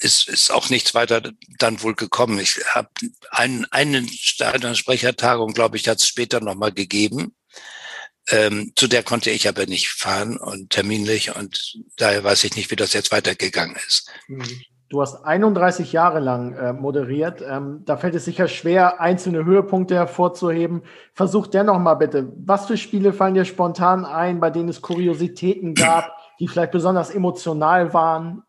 ist, ist auch nichts weiter dann wohl gekommen. Ich habe einen, einen Stadionsprechertagung, glaube ich, hat es später nochmal gegeben. Ähm, zu der konnte ich aber nicht fahren und terminlich und daher weiß ich nicht, wie das jetzt weitergegangen ist. Mhm. Du hast 31 Jahre lang äh, moderiert. Ähm, da fällt es sicher schwer, einzelne Höhepunkte hervorzuheben. Versuch dennoch mal bitte. Was für Spiele fallen dir spontan ein, bei denen es Kuriositäten gab, die vielleicht besonders emotional waren?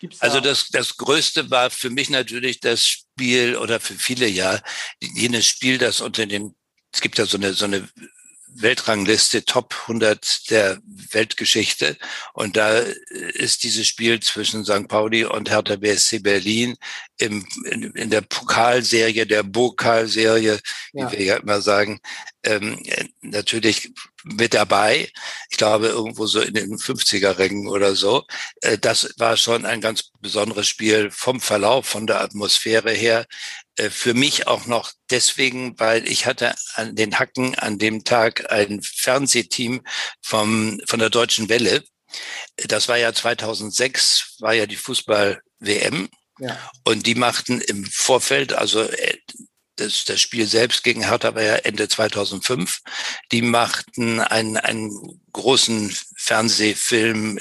Gibt's da also das, das Größte war für mich natürlich das Spiel oder für viele ja jenes Spiel, das unter dem es gibt ja so eine, so eine Weltrangliste Top 100 der Weltgeschichte. Und da ist dieses Spiel zwischen St. Pauli und Hertha BSC Berlin im, in, in der Pokalserie, der Pokalserie, wie ja. wir ja immer sagen, ähm, natürlich mit dabei. Ich glaube, irgendwo so in den 50er-Rängen oder so. Äh, das war schon ein ganz besonderes Spiel vom Verlauf, von der Atmosphäre her. Äh, für mich auch noch deswegen, weil ich hatte an den Hacken an dem Tag ein Fernsehteam vom, von der Deutschen Welle. Das war ja 2006, war ja die Fußball-WM. Ja. Und die machten im Vorfeld, also äh, das, das Spiel selbst gegen Hertha war ja Ende 2005. Die machten einen, einen großen Fernsehfilm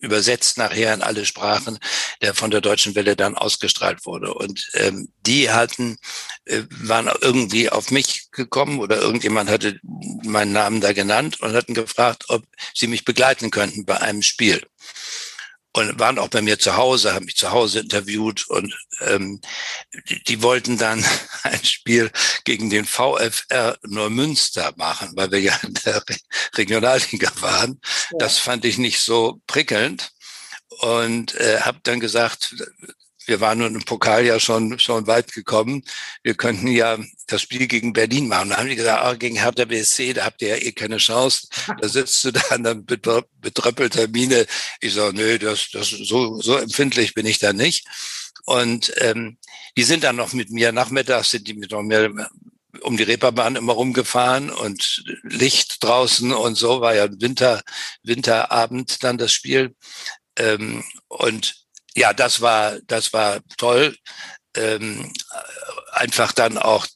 übersetzt nachher in alle Sprachen, der von der Deutschen Welle dann ausgestrahlt wurde. Und ähm, die hatten, äh, waren irgendwie auf mich gekommen oder irgendjemand hatte meinen Namen da genannt und hatten gefragt, ob sie mich begleiten könnten bei einem Spiel und waren auch bei mir zu Hause, haben mich zu Hause interviewt und ähm, die, die wollten dann ein Spiel gegen den VfR Neumünster machen, weil wir ja in der Re Regionalliga waren. Ja. Das fand ich nicht so prickelnd und äh, habe dann gesagt, wir waren nun im Pokal ja schon, schon weit gekommen. Wir könnten ja das Spiel gegen Berlin machen. Da haben die gesagt, ah, gegen Hertha BSC, da habt ihr ja eh keine Chance. Da sitzt du da an der betröppelter Mine. Ich sage, nö, das, das, so, so empfindlich bin ich da nicht. Und ähm, die sind dann noch mit mir nachmittags, sind die mit mir um die Reeperbahn immer rumgefahren und Licht draußen und so war ja Winter, Winterabend dann das Spiel. Ähm, und ja, das war, das war toll. Ähm, einfach dann auch,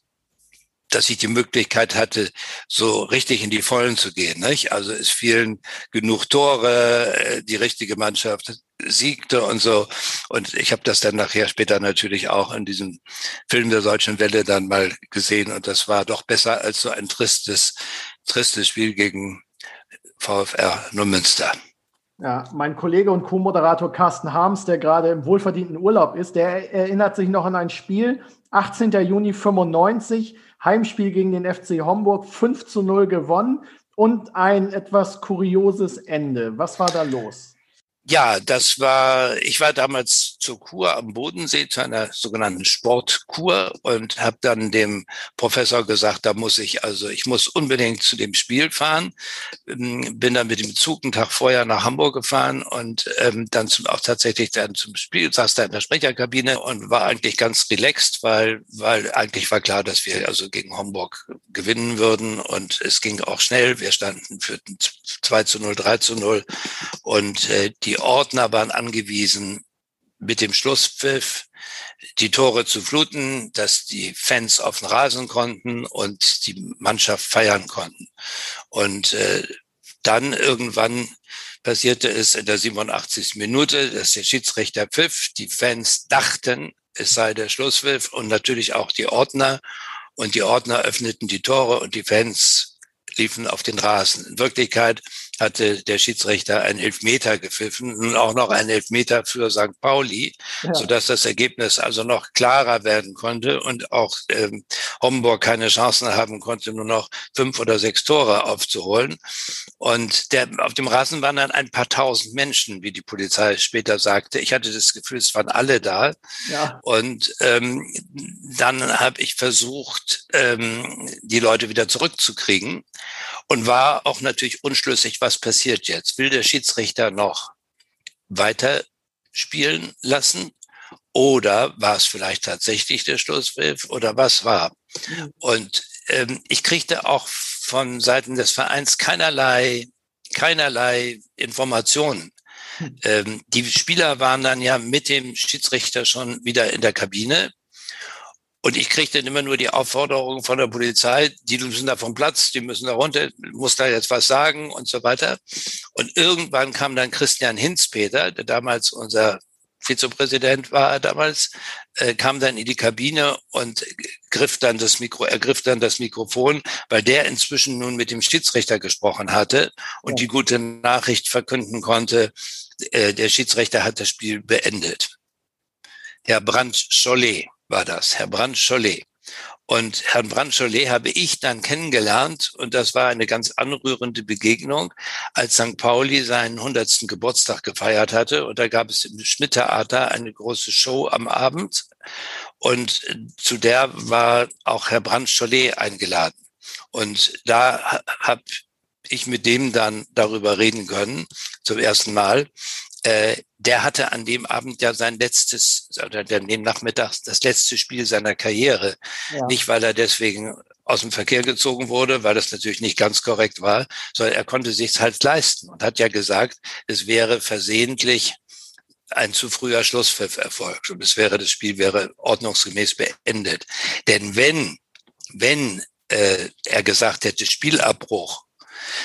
dass ich die Möglichkeit hatte, so richtig in die Vollen zu gehen. Nicht? Also es fielen genug Tore, äh, die richtige Mannschaft siegte und so. Und ich habe das dann nachher später natürlich auch in diesem Film der Deutschen Welle dann mal gesehen. Und das war doch besser als so ein tristes, tristes Spiel gegen VfR Neumünster. Ja, mein Kollege und Co-Moderator Carsten Harms, der gerade im wohlverdienten Urlaub ist, der erinnert sich noch an ein Spiel, 18. Juni 95, Heimspiel gegen den FC Homburg, 5 zu 0 gewonnen und ein etwas kurioses Ende. Was war da los? Ja, das war, ich war damals zur Kur am Bodensee, zu einer sogenannten Sportkur und habe dann dem Professor gesagt, da muss ich, also ich muss unbedingt zu dem Spiel fahren. Ähm, bin dann mit dem Zug einen Tag vorher nach Hamburg gefahren und ähm, dann zum, auch tatsächlich dann zum Spiel, saß da in der Sprecherkabine und war eigentlich ganz relaxed, weil, weil eigentlich war klar, dass wir also gegen Hamburg gewinnen würden und es ging auch schnell. Wir standen für 2 zu 0, 3 zu 0 und äh, die Ordner waren angewiesen, mit dem Schlusspfiff die Tore zu fluten, dass die Fans auf den Rasen konnten und die Mannschaft feiern konnten. Und äh, dann irgendwann passierte es in der 87. Minute, dass der Schiedsrichter pfiff, die Fans dachten, es sei der Schlusspfiff und natürlich auch die Ordner. Und die Ordner öffneten die Tore und die Fans liefen auf den Rasen. In Wirklichkeit hatte der Schiedsrichter einen Elfmeter gepfiffen und auch noch einen Elfmeter für St. Pauli, ja. sodass das Ergebnis also noch klarer werden konnte und auch ähm, Homburg keine Chancen haben konnte, nur noch fünf oder sechs Tore aufzuholen. Und der, auf dem Rasen waren dann ein paar tausend Menschen, wie die Polizei später sagte. Ich hatte das Gefühl, es waren alle da. Ja. Und ähm, dann habe ich versucht, ähm, die Leute wieder zurückzukriegen und war auch natürlich unschlüssig, was passiert jetzt. Will der Schiedsrichter noch weiter spielen lassen oder war es vielleicht tatsächlich der Schlusspfiff oder was war? Und ähm, ich kriegte auch von Seiten des Vereins keinerlei, keinerlei Informationen. Ähm, die Spieler waren dann ja mit dem Schiedsrichter schon wieder in der Kabine. Und ich kriege dann immer nur die Aufforderung von der Polizei, die müssen da vom Platz, die müssen da runter, muss da jetzt was sagen und so weiter. Und irgendwann kam dann Christian Hinzpeter, der damals unser Vizepräsident war damals, äh, kam dann in die Kabine und griff dann das Mikro, ergriff dann das Mikrofon, weil der inzwischen nun mit dem Schiedsrichter gesprochen hatte und ja. die gute Nachricht verkünden konnte, äh, der Schiedsrichter hat das Spiel beendet. Herr Brandt Schollet war das, Herr Brandt Schollet. Und Herrn Brandt Schollet habe ich dann kennengelernt und das war eine ganz anrührende Begegnung, als St. Pauli seinen 100. Geburtstag gefeiert hatte. Und da gab es im Schmidt-Theater eine große Show am Abend und zu der war auch Herr Brandt Schollet eingeladen. Und da habe ich mit dem dann darüber reden können, zum ersten Mal, äh, der hatte an dem Abend ja sein letztes, oder an dem Nachmittag das letzte Spiel seiner Karriere. Ja. Nicht, weil er deswegen aus dem Verkehr gezogen wurde, weil das natürlich nicht ganz korrekt war, sondern er konnte sich's halt leisten und hat ja gesagt, es wäre versehentlich ein zu früher Schlusspfiff erfolgt und es wäre, das Spiel wäre ordnungsgemäß beendet. Denn wenn, wenn äh, er gesagt hätte Spielabbruch,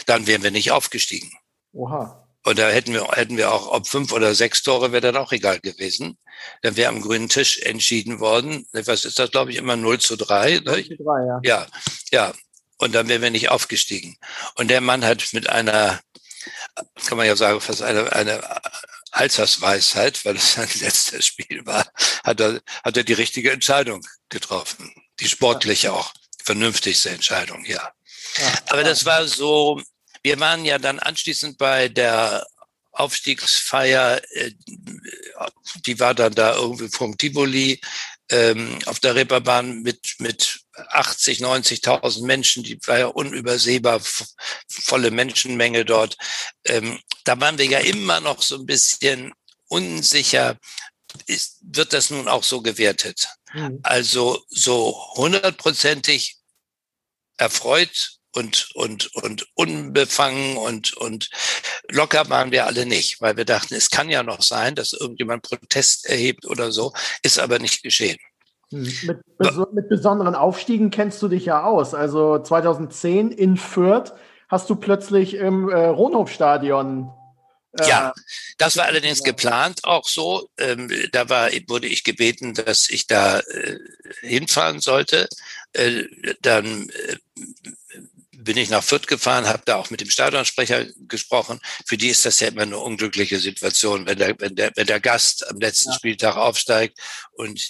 dann wären wir nicht aufgestiegen. Oha. Und da hätten wir, hätten wir auch, ob fünf oder sechs Tore wäre dann auch egal gewesen. Dann wäre am grünen Tisch entschieden worden. Was ist das, glaube ich, immer 0 zu 3? 0 zu 3, ja. Ja, ja. Und dann wären wir nicht aufgestiegen. Und der Mann hat mit einer, kann man ja sagen, fast eine, eine Altersweisheit, weil es sein letztes Spiel war, hat er, hat er die richtige Entscheidung getroffen. Die sportliche auch. Vernünftigste Entscheidung, ja. ja Aber das war so, wir waren ja dann anschließend bei der Aufstiegsfeier, äh, die war dann da irgendwie vom Tivoli ähm, auf der Reeperbahn mit, mit 80, 90.000 Menschen, die war ja unübersehbar volle Menschenmenge dort. Ähm, da waren wir ja immer noch so ein bisschen unsicher, ist, wird das nun auch so gewertet? Mhm. Also so hundertprozentig erfreut und, und, und unbefangen und, und locker waren wir alle nicht, weil wir dachten, es kann ja noch sein, dass irgendjemand Protest erhebt oder so, ist aber nicht geschehen. Hm. Mit, mit besonderen Aufstiegen kennst du dich ja aus. Also 2010 in Fürth hast du plötzlich im äh, Ronhof-Stadion Ja, das war allerdings geplant auch so. Ähm, da war, wurde ich gebeten, dass ich da äh, hinfahren sollte. Äh, dann äh, bin ich nach Fürth gefahren, habe da auch mit dem Stadionsprecher gesprochen. Für die ist das ja immer eine unglückliche Situation, wenn der, wenn der, wenn der Gast am letzten ja. Spieltag aufsteigt und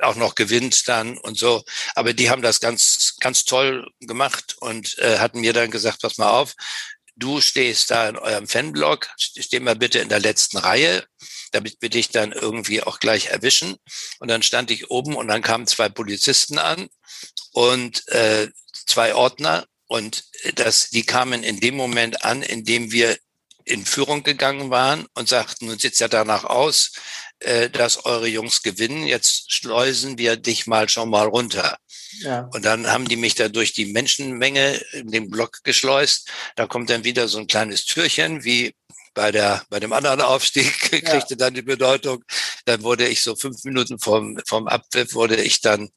auch noch gewinnt dann und so. Aber die haben das ganz, ganz toll gemacht und äh, hatten mir dann gesagt, pass mal auf, du stehst da in eurem Fanblog, steh mal bitte in der letzten Reihe, damit wir dich dann irgendwie auch gleich erwischen. Und dann stand ich oben und dann kamen zwei Polizisten an und äh, zwei Ordner und das, die kamen in dem Moment an, in dem wir in Führung gegangen waren und sagten, nun sieht ja danach aus, äh, dass eure Jungs gewinnen. Jetzt schleusen wir dich mal schon mal runter. Ja. Und dann haben die mich da durch die Menschenmenge in den Block geschleust. Da kommt dann wieder so ein kleines Türchen, wie bei der bei dem anderen Aufstieg kriegte ja. dann die Bedeutung. Dann wurde ich so fünf Minuten vom vom Abpfiff wurde ich dann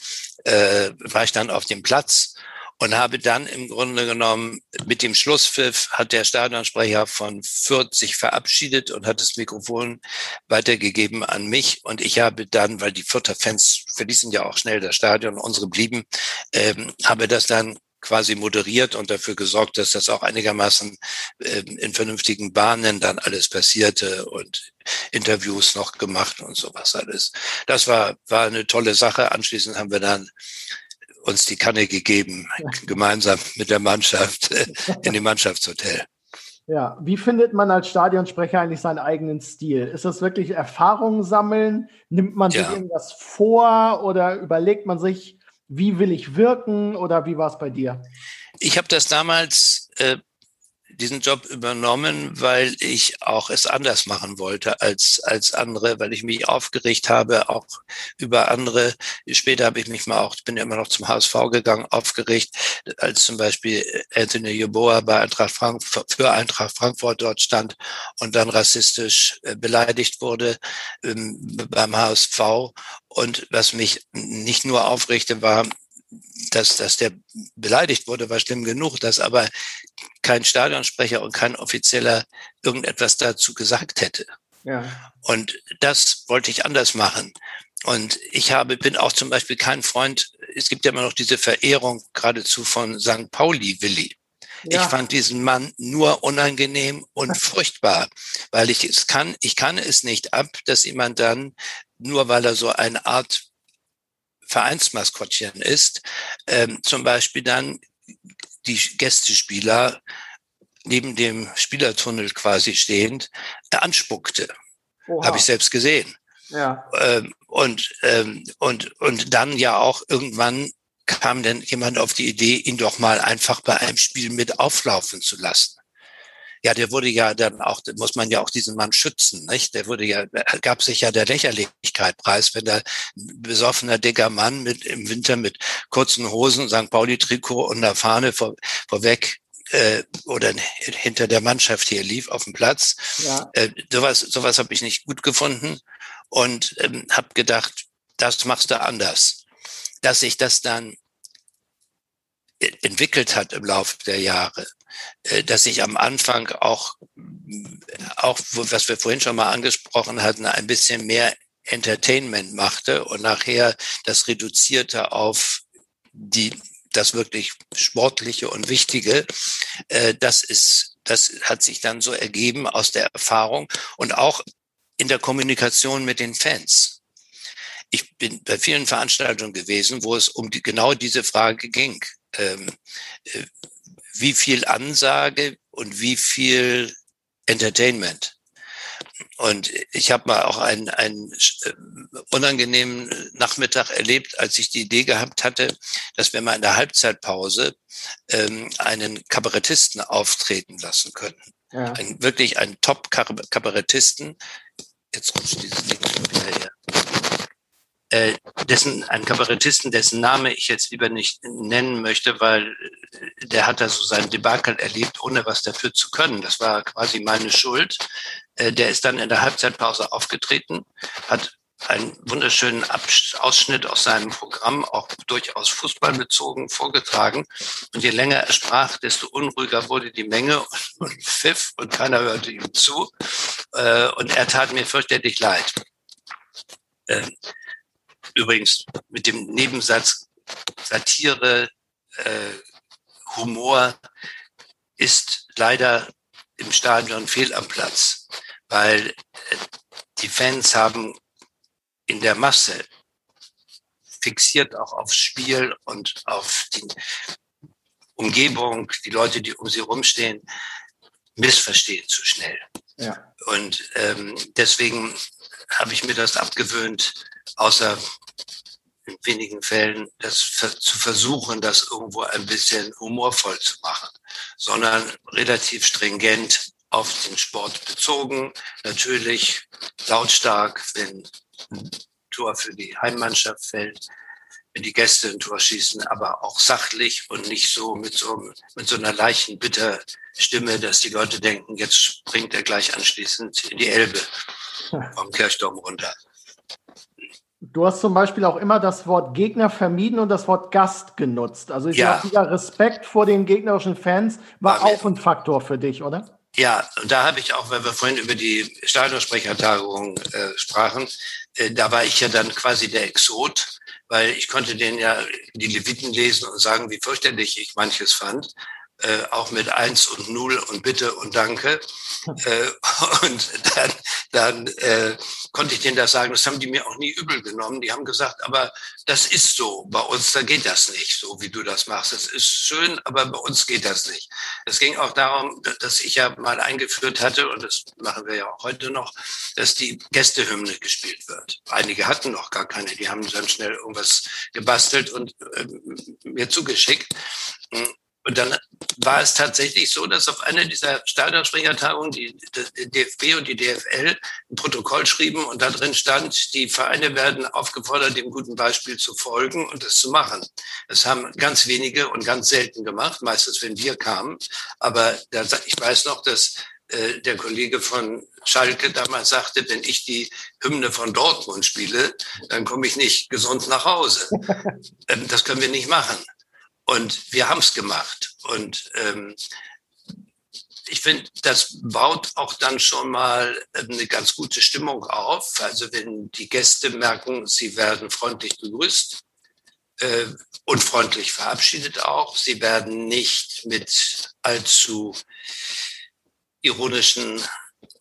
äh, war ich dann auf dem Platz und habe dann im Grunde genommen mit dem Schlusspfiff hat der Stadionsprecher von Fürth sich verabschiedet und hat das Mikrofon weitergegeben an mich und ich habe dann, weil die Fürther Fans verließen ja auch schnell das Stadion, unsere blieben, ähm, habe das dann quasi moderiert und dafür gesorgt, dass das auch einigermaßen ähm, in vernünftigen Bahnen dann alles passierte und Interviews noch gemacht und sowas alles. Das war, war eine tolle Sache. Anschließend haben wir dann uns die Kanne gegeben, gemeinsam mit der Mannschaft in dem Mannschaftshotel. Ja, wie findet man als Stadionsprecher eigentlich seinen eigenen Stil? Ist das wirklich Erfahrung sammeln? Nimmt man sich ja. irgendwas vor oder überlegt man sich, wie will ich wirken oder wie war es bei dir? Ich habe das damals äh, diesen Job übernommen, weil ich auch es anders machen wollte als, als andere, weil ich mich aufgeregt habe, auch über andere. Später habe ich mich mal auch, ich bin ja immer noch zum HSV gegangen, aufgeregt, als zum Beispiel Anthony Jeboa bei Eintracht Frankfurt, für Eintracht Frankfurt dort stand und dann rassistisch äh, beleidigt wurde ähm, beim HSV. Und was mich nicht nur aufregte, war, dass, dass der beleidigt wurde, war schlimm genug, dass aber kein Stadionsprecher und kein Offizieller irgendetwas dazu gesagt hätte. Ja. Und das wollte ich anders machen. Und ich habe, bin auch zum Beispiel kein Freund, es gibt ja immer noch diese Verehrung geradezu von St. Pauli Willi. Ja. Ich fand diesen Mann nur unangenehm und furchtbar, weil ich es kann, ich kann es nicht ab, dass jemand dann, nur weil er so eine Art Vereinsmaskottchen ist, ähm, zum Beispiel dann die Gästespieler neben dem Spielertunnel quasi stehend anspuckte. Habe ich selbst gesehen. Ja. Ähm, und, ähm, und, und dann ja auch irgendwann kam dann jemand auf die Idee, ihn doch mal einfach bei einem Spiel mit auflaufen zu lassen. Ja, der wurde ja dann auch, muss man ja auch diesen Mann schützen, nicht? Der wurde ja, gab sich ja der Lächerlichkeit preis, wenn da ein besoffener dicker Mann mit im Winter mit kurzen Hosen, St. Pauli-Trikot und einer Fahne vor, vorweg äh, oder hinter der Mannschaft hier lief auf dem Platz. Ja. Äh, sowas sowas habe ich nicht gut gefunden und ähm, habe gedacht, das machst du anders. Dass sich das dann entwickelt hat im Laufe der Jahre, äh, dass ich am Anfang auch, auch, was wir vorhin schon mal angesprochen hatten, ein bisschen mehr Entertainment machte und nachher das reduzierte auf die, das wirklich Sportliche und Wichtige. Äh, das ist, das hat sich dann so ergeben aus der Erfahrung und auch in der Kommunikation mit den Fans. Ich bin bei vielen Veranstaltungen gewesen, wo es um die, genau diese Frage ging ähm, äh, wie viel Ansage und wie viel Entertainment. Und ich habe mal auch einen, einen äh, unangenehmen Nachmittag erlebt, als ich die Idee gehabt hatte, dass wir mal in der Halbzeitpause ähm, einen Kabarettisten auftreten lassen könnten. Ja. Ein, wirklich einen Top-Kabarettisten. Jetzt rutscht dieses Ding wieder her äh, dessen, ein Kabarettisten, dessen Name ich jetzt lieber nicht nennen möchte, weil äh, der hat da so sein Debakel erlebt, ohne was dafür zu können. Das war quasi meine Schuld. Äh, der ist dann in der Halbzeitpause aufgetreten, hat einen wunderschönen Ausschnitt aus seinem Programm, auch durchaus fußballbezogen, vorgetragen. Und je länger er sprach, desto unruhiger wurde die Menge und pfiff und keiner hörte ihm zu. Und er tat mir fürchterlich leid. Übrigens mit dem Nebensatz Satire, äh, Humor ist leider im Stadion fehl am Platz, weil äh, die Fans haben in der Masse fixiert auch aufs Spiel und auf die Umgebung, die Leute, die um sie rumstehen, missverstehen zu schnell. Ja. Und ähm, deswegen habe ich mir das abgewöhnt, außer in wenigen Fällen das zu versuchen, das irgendwo ein bisschen humorvoll zu machen, sondern relativ stringent auf den Sport bezogen. Natürlich lautstark, wenn ein Tor für die Heimmannschaft fällt, wenn die Gäste ein Tor schießen, aber auch sachlich und nicht so mit so, mit so einer leichten bitter Stimme, dass die Leute denken, jetzt springt er gleich anschließend in die Elbe vom Kirchturm runter. Du hast zum Beispiel auch immer das Wort Gegner vermieden und das Wort Gast genutzt. Also ich ja. dieser Respekt vor den gegnerischen Fans war, war auch ein Faktor für dich, oder? Ja, und da habe ich auch, weil wir vorhin über die Stadionsprechertagung äh, sprachen, äh, da war ich ja dann quasi der Exot, weil ich konnte denen ja die Leviten lesen und sagen, wie fürchterlich ich manches fand äh, auch mit Eins und Null und Bitte und Danke. Äh, und dann, dann äh, konnte ich denen das sagen. Das haben die mir auch nie übel genommen. Die haben gesagt, aber das ist so. Bei uns, da geht das nicht, so wie du das machst. Das ist schön, aber bei uns geht das nicht. Es ging auch darum, dass ich ja mal eingeführt hatte, und das machen wir ja auch heute noch, dass die Gästehymne gespielt wird. Einige hatten noch gar keine. Die haben dann schnell irgendwas gebastelt und äh, mir zugeschickt. Und dann war es tatsächlich so, dass auf einer dieser Stadionsprechertagungen die, die DFB und die DFL ein Protokoll schrieben und da drin stand, die Vereine werden aufgefordert, dem guten Beispiel zu folgen und es zu machen. Das haben ganz wenige und ganz selten gemacht, meistens wenn wir kamen. Aber da, ich weiß noch, dass äh, der Kollege von Schalke damals sagte, wenn ich die Hymne von Dortmund spiele, dann komme ich nicht gesund nach Hause. Ähm, das können wir nicht machen. Und wir haben es gemacht. Und ähm, ich finde, das baut auch dann schon mal eine ganz gute Stimmung auf. Also wenn die Gäste merken, sie werden freundlich begrüßt äh, und freundlich verabschiedet auch. Sie werden nicht mit allzu ironischen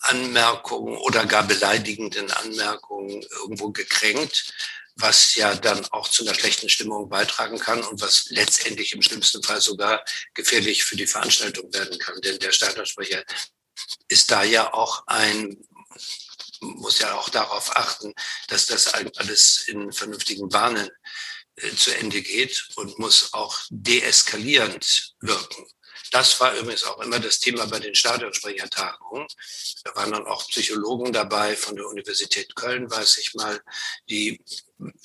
Anmerkungen oder gar beleidigenden Anmerkungen irgendwo gekränkt, was ja dann auch zu einer schlechten Stimmung beitragen kann und was letztendlich im schlimmsten Fall sogar gefährlich für die Veranstaltung werden kann. Denn der Stadionsprecher ist da ja auch ein, muss ja auch darauf achten, dass das alles in vernünftigen Bahnen äh, zu Ende geht und muss auch deeskalierend wirken. Das war übrigens auch immer das Thema bei den Stadionsprechertagungen. Da waren dann auch Psychologen dabei von der Universität Köln, weiß ich mal, die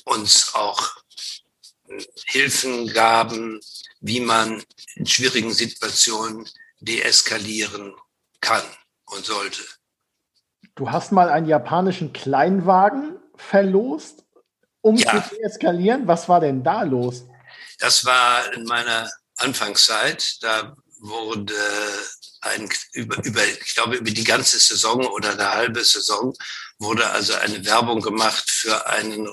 uns auch Hilfen gaben, wie man in schwierigen Situationen deeskalieren kann und sollte. Du hast mal einen japanischen Kleinwagen verlost, um ja. zu deeskalieren. Was war denn da los? Das war in meiner Anfangszeit. Da wurde ein, über, über, ich glaube, über die ganze Saison oder eine halbe Saison wurde also eine Werbung gemacht für einen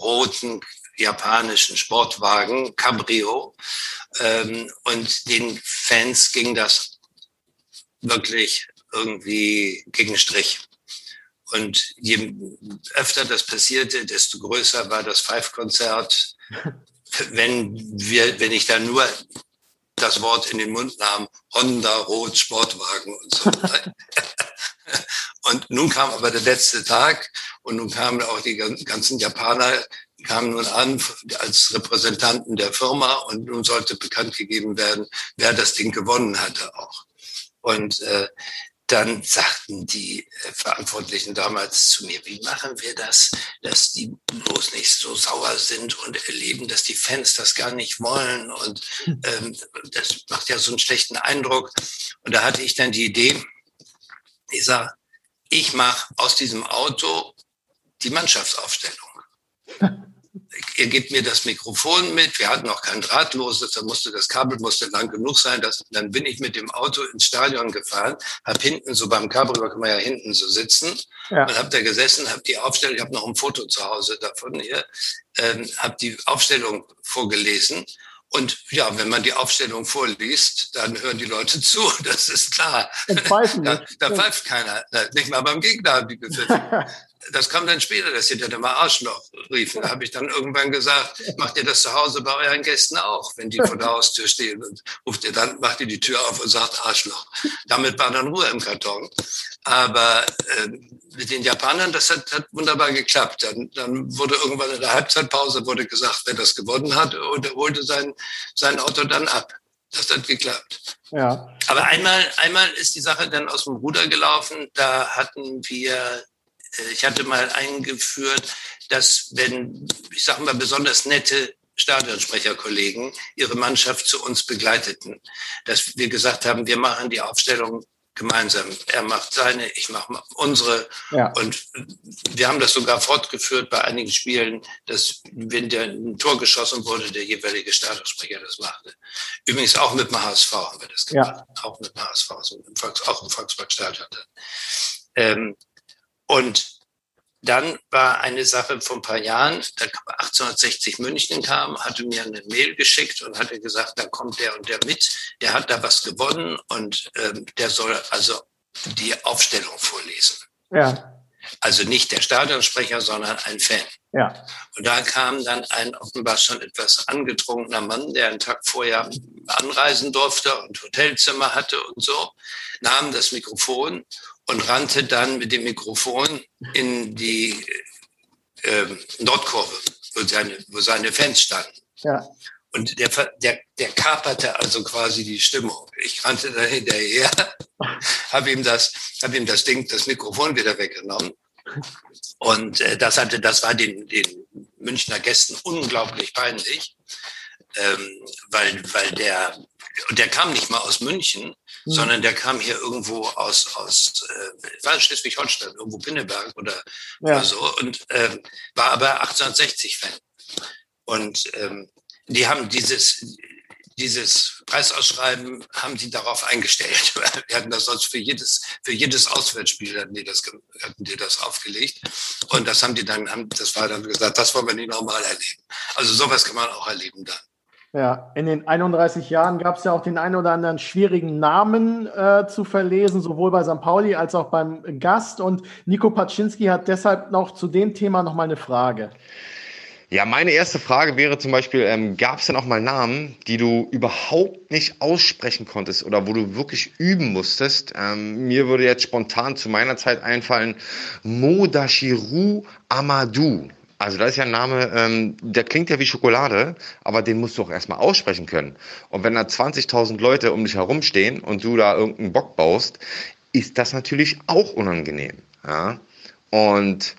roten japanischen Sportwagen, Cabrio. Ähm, und den Fans ging das wirklich irgendwie gegen Strich. Und je öfter das passierte, desto größer war das Five-Konzert. Wenn wir, wenn ich da nur das Wort in den Mund nahm, Honda, Rot, Sportwagen und so. und nun kam aber der letzte Tag und nun kamen auch die ganzen Japaner, kamen nun an als Repräsentanten der Firma und nun sollte bekannt gegeben werden, wer das Ding gewonnen hatte auch. Und äh, dann sagten die äh, Verantwortlichen damals zu mir, wie machen wir das, dass die bloß nicht so sauer sind und erleben, dass die Fans das gar nicht wollen und ähm, das macht ja so einen schlechten Eindruck. Und da hatte ich dann die Idee, ich sage, ich mache aus diesem Auto die Mannschaftsaufstellung. er gibt mir das Mikrofon mit. Wir hatten noch kein drahtloses, da musste das Kabel musste lang genug sein. Dass, dann bin ich mit dem Auto ins Stadion gefahren, habe hinten so beim Kabel, da kann man ja hinten so sitzen, ja. und habe da gesessen, habe die Aufstellung, ich habe noch ein Foto zu Hause davon hier, ähm, habe die Aufstellung vorgelesen. Und ja, wenn man die Aufstellung vorliest, dann hören die Leute zu, das ist klar. da, da pfeift keiner, nicht mal beim Gegner haben die gepfiffen. Das kam dann später, dass sie dann immer Arschloch riefen. Da habe ich dann irgendwann gesagt, macht ihr das zu Hause bei euren Gästen auch, wenn die vor der Haustür stehen und ruft ihr dann, macht ihr die Tür auf und sagt Arschloch. Damit war dann Ruhe im Karton. Aber äh, mit den Japanern, das hat, hat wunderbar geklappt. Dann, dann wurde irgendwann in der Halbzeitpause wurde gesagt, wer das gewonnen hat, und er holte sein, sein Auto dann ab. Das hat geklappt. Ja. Aber einmal, einmal ist die Sache dann aus dem Ruder gelaufen. Da hatten wir ich hatte mal eingeführt, dass wenn, ich sage mal, besonders nette Stadionsprecherkollegen ihre Mannschaft zu uns begleiteten, dass wir gesagt haben, wir machen die Aufstellung gemeinsam. Er macht seine, ich mache unsere. Ja. Und wir haben das sogar fortgeführt bei einigen Spielen, dass wenn der ein Tor geschossen wurde, der jeweilige Stadionsprecher das machte. Übrigens auch mit dem HSV haben wir das gemacht. Ja. Auch mit dem HSV, im Volks, auch im Volksparkstadion. Ähm, und dann war eine Sache vor ein paar Jahren, da 1860 München kam, hatte mir eine Mail geschickt und hatte gesagt, da kommt der und der mit, der hat da was gewonnen und ähm, der soll also die Aufstellung vorlesen. Ja. Also nicht der Stadionsprecher, sondern ein Fan. Ja. Und da kam dann ein offenbar schon etwas angetrunkener Mann, der einen Tag vorher anreisen durfte und Hotelzimmer hatte und so, nahm das Mikrofon und rannte dann mit dem Mikrofon in die äh, Nordkurve, wo seine, wo seine Fans standen. Ja. Und der, der, der kaperte also quasi die Stimmung. Ich rannte da hinterher, habe ihm das, habe ihm das Ding, das Mikrofon wieder weggenommen. Und äh, das hatte, das war den, den Münchner Gästen unglaublich peinlich, ähm, weil, weil der, der kam nicht mal aus München, mhm. sondern der kam hier irgendwo aus, aus äh, Schleswig-Holstein, irgendwo Pinneberg oder, ja. oder so und ähm, war aber 1860-Fan. Und ähm, die haben dieses, dieses Preisausschreiben haben die darauf eingestellt. Wir hatten das sonst für jedes, für jedes Auswärtsspiel hatten die das, hatten die das aufgelegt. Und das haben die dann, haben, das war dann gesagt, das wollen wir nicht nochmal erleben. Also sowas kann man auch erleben dann. Ja, in den 31 Jahren gab es ja auch den einen oder anderen schwierigen Namen äh, zu verlesen, sowohl bei St. Pauli als auch beim Gast. Und Nico Paczynski hat deshalb noch zu dem Thema noch mal eine Frage. Ja, meine erste Frage wäre zum Beispiel, ähm, gab es denn auch mal Namen, die du überhaupt nicht aussprechen konntest oder wo du wirklich üben musstest? Ähm, mir würde jetzt spontan zu meiner Zeit einfallen, Modashiru Amadou. Also das ist ja ein Name, ähm, der klingt ja wie Schokolade, aber den musst du auch erstmal aussprechen können. Und wenn da 20.000 Leute um dich herumstehen und du da irgendeinen Bock baust, ist das natürlich auch unangenehm. Ja? Und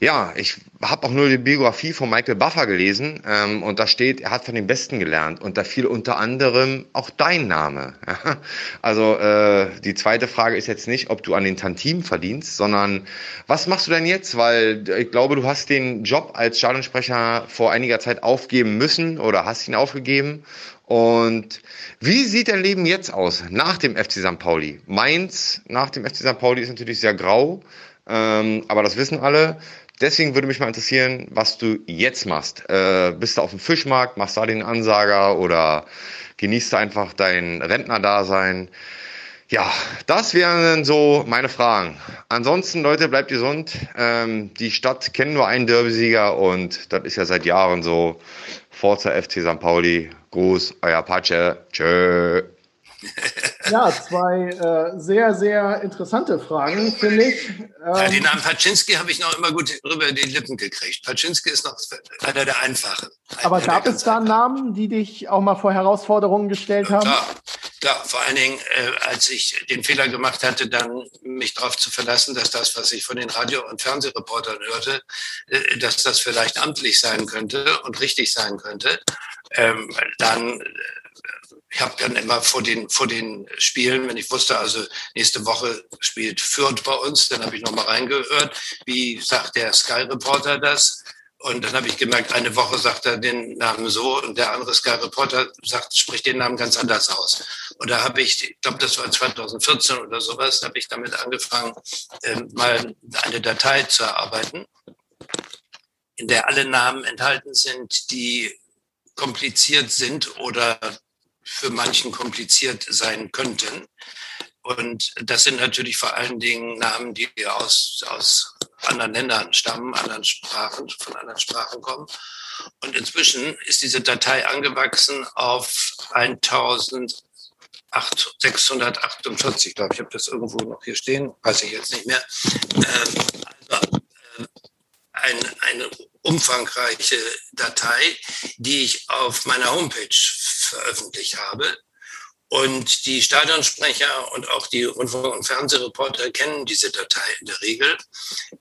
ja, ich habe auch nur die Biografie von Michael Buffer gelesen ähm, und da steht, er hat von den Besten gelernt und da fiel unter anderem auch dein Name. also äh, die zweite Frage ist jetzt nicht, ob du an den Tantim verdienst, sondern was machst du denn jetzt? Weil ich glaube, du hast den Job als Stadionsprecher vor einiger Zeit aufgeben müssen oder hast ihn aufgegeben. Und wie sieht dein Leben jetzt aus nach dem FC St. Pauli? Mainz nach dem FC St. Pauli ist natürlich sehr grau. Ähm, aber das wissen alle. Deswegen würde mich mal interessieren, was du jetzt machst. Äh, bist du auf dem Fischmarkt, machst da den Ansager oder genießt du einfach dein Rentnerdasein? Ja, das wären so meine Fragen. Ansonsten, Leute, bleibt gesund. Ähm, die Stadt kennt nur einen Derbysieger und das ist ja seit Jahren so. Forza FC St. Pauli. Gruß, euer Patsche. Tschö. Ja, zwei äh, sehr, sehr interessante Fragen, finde ich. Ähm, ja, den Namen Paczynski habe ich noch immer gut rüber die Lippen gekriegt. Paczynski ist noch einer der einfachen. Aber gab es da Namen, die dich auch mal vor Herausforderungen gestellt haben? Klar, klar. vor allen Dingen, äh, als ich den Fehler gemacht hatte, dann mich darauf zu verlassen, dass das, was ich von den Radio- und Fernsehreportern hörte, äh, dass das vielleicht amtlich sein könnte und richtig sein könnte, ähm, dann ich habe dann immer vor den, vor den Spielen, wenn ich wusste, also nächste Woche spielt Fürth bei uns, dann habe ich nochmal reingehört, wie sagt der Sky-Reporter das? Und dann habe ich gemerkt, eine Woche sagt er den Namen so und der andere Sky Reporter sagt, spricht den Namen ganz anders aus. Und da habe ich, ich glaube, das war 2014 oder sowas, habe ich damit angefangen, äh, mal eine Datei zu erarbeiten, in der alle Namen enthalten sind, die kompliziert sind oder für manchen kompliziert sein könnten. Und das sind natürlich vor allen Dingen Namen, die aus, aus anderen Ländern stammen, anderen Sprachen, von anderen Sprachen kommen. Und inzwischen ist diese Datei angewachsen auf 1648, glaube ich, habe das irgendwo noch hier stehen, weiß ich jetzt nicht mehr. Ähm, also, äh, ein, eine umfangreiche Datei, die ich auf meiner Homepage veröffentlicht habe. Und die Stadionsprecher und auch die Rundfunk- und Fernsehreporter kennen diese Datei in der Regel.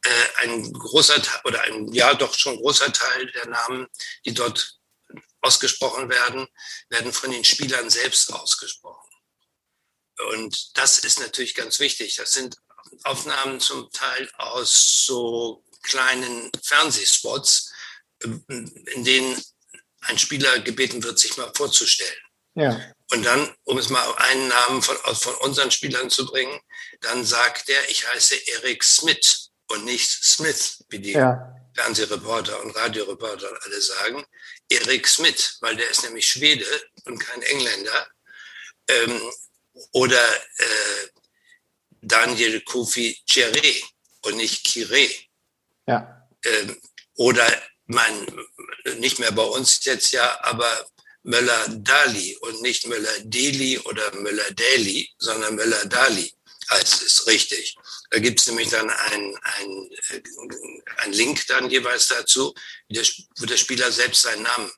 Äh, ein großer Teil oder ein ja doch schon großer Teil der Namen, die dort ausgesprochen werden, werden von den Spielern selbst ausgesprochen. Und das ist natürlich ganz wichtig. Das sind Aufnahmen zum Teil aus so kleinen Fernsehspots, in denen ein Spieler gebeten wird, sich mal vorzustellen. Ja. Und dann, um es mal einen Namen von, von unseren Spielern zu bringen, dann sagt er, ich heiße Eric Smith und nicht Smith, wie die ja. Fernsehreporter und Radioreporter alle sagen. Eric Smith, weil der ist nämlich Schwede und kein Engländer. Ähm, oder äh, Daniel Kofi Cheré und nicht Kire. Ja. Ähm, oder mein, nicht mehr bei uns jetzt ja, aber Möller-Dali und nicht Möller-Deli oder Möller-Deli, sondern Möller-Dali heißt es richtig. Da gibt es nämlich dann ein, ein, äh, ein Link dann jeweils dazu, wo der Spieler selbst seinen Namen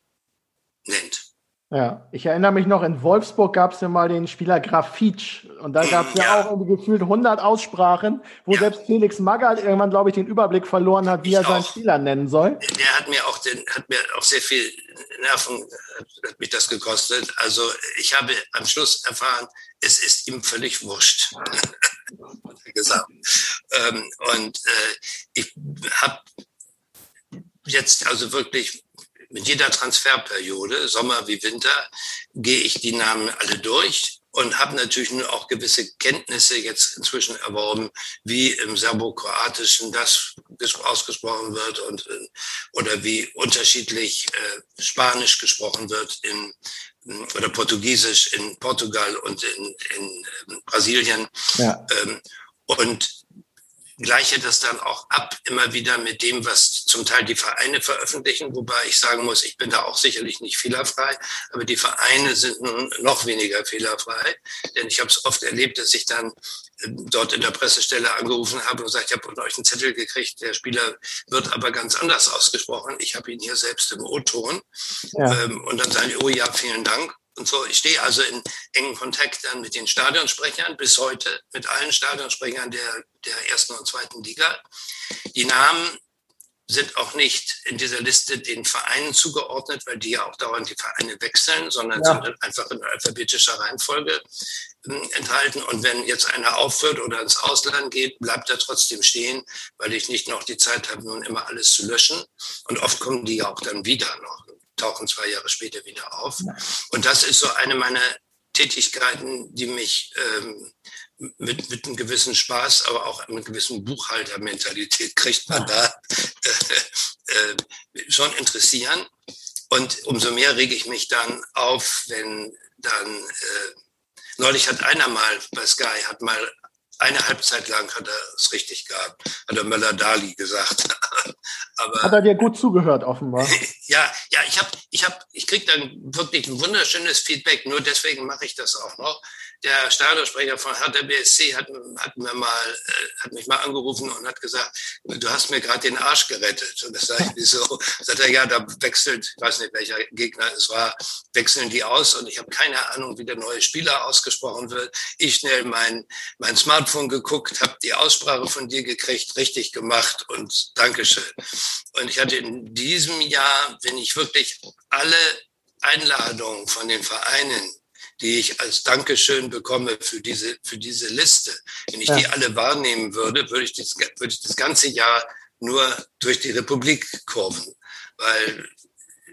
nennt. Ja, ich erinnere mich noch, in Wolfsburg gab es ja mal den Spieler Grafitsch und da gab es ja. ja. auch irgendwie gefühlt 100 Aussprachen, wo ja. selbst Felix Magath irgendwann, glaube ich, den Überblick verloren hat, wie ich er seinen Spieler nennen soll. Der hat mir auch, den, hat mir auch sehr viel Nerven, hat mich das gekostet. Also ich habe am Schluss erfahren, es ist ihm völlig wurscht, gesagt. Ähm, und äh, ich habe jetzt also wirklich mit jeder Transferperiode, Sommer wie Winter, gehe ich die Namen alle durch und habe natürlich nur auch gewisse Kenntnisse jetzt inzwischen erworben, wie im Serbokroatischen das ausgesprochen wird und oder wie unterschiedlich äh, Spanisch gesprochen wird in oder Portugiesisch in Portugal und in, in, in Brasilien. Ja. Ähm, und gleiche das dann auch ab, immer wieder mit dem, was zum Teil die Vereine veröffentlichen, wobei ich sagen muss, ich bin da auch sicherlich nicht fehlerfrei, aber die Vereine sind nun noch weniger fehlerfrei, denn ich habe es oft erlebt, dass ich dann äh, dort in der Pressestelle angerufen habe und gesagt, ich habe von euch einen Zettel gekriegt, der Spieler wird aber ganz anders ausgesprochen. Ich habe ihn hier selbst im O-Ton. Ja. Ähm, und dann sagen oh ja, vielen Dank. Und so, ich stehe also in engen Kontakt dann mit den Stadionsprechern bis heute, mit allen Stadionsprechern der, der ersten und zweiten Liga. Die Namen sind auch nicht in dieser Liste den Vereinen zugeordnet, weil die ja auch dauernd die Vereine wechseln, sondern ja. sind einfach in alphabetischer Reihenfolge äh, enthalten. Und wenn jetzt einer aufhört oder ins Ausland geht, bleibt er trotzdem stehen, weil ich nicht noch die Zeit habe, nun immer alles zu löschen. Und oft kommen die ja auch dann wieder noch tauchen zwei Jahre später wieder auf. Und das ist so eine meiner Tätigkeiten, die mich ähm, mit, mit einem gewissen Spaß, aber auch mit einer gewissen Buchhaltermentalität kriegt man da äh, äh, schon interessieren. Und umso mehr rege ich mich dann auf, wenn dann äh, neulich hat einer mal bei Sky hat mal eine Halbzeit lang hat er es richtig gehabt, hat er Möller-Dali gesagt. Aber, hat er dir gut zugehört, offenbar. ja, ja, ich habe, ich habe, ich kriege dann wirklich ein wunderschönes Feedback. Nur deswegen mache ich das auch noch der Stadionsprecher von Hertha BSC hat, hat, mir mal, äh, hat mich mal angerufen und hat gesagt, du hast mir gerade den Arsch gerettet. Und das sage ich, wieso? Sagt er, ja, da wechselt, ich weiß nicht, welcher Gegner es war, wechseln die aus und ich habe keine Ahnung, wie der neue Spieler ausgesprochen wird. Ich schnell mein, mein Smartphone geguckt, habe die Aussprache von dir gekriegt, richtig gemacht und Dankeschön. Und ich hatte in diesem Jahr, wenn ich wirklich alle Einladungen von den Vereinen die ich als Dankeschön bekomme für diese, für diese Liste. Wenn ich ja. die alle wahrnehmen würde, würde ich, das, würde ich das ganze Jahr nur durch die Republik kurven. Weil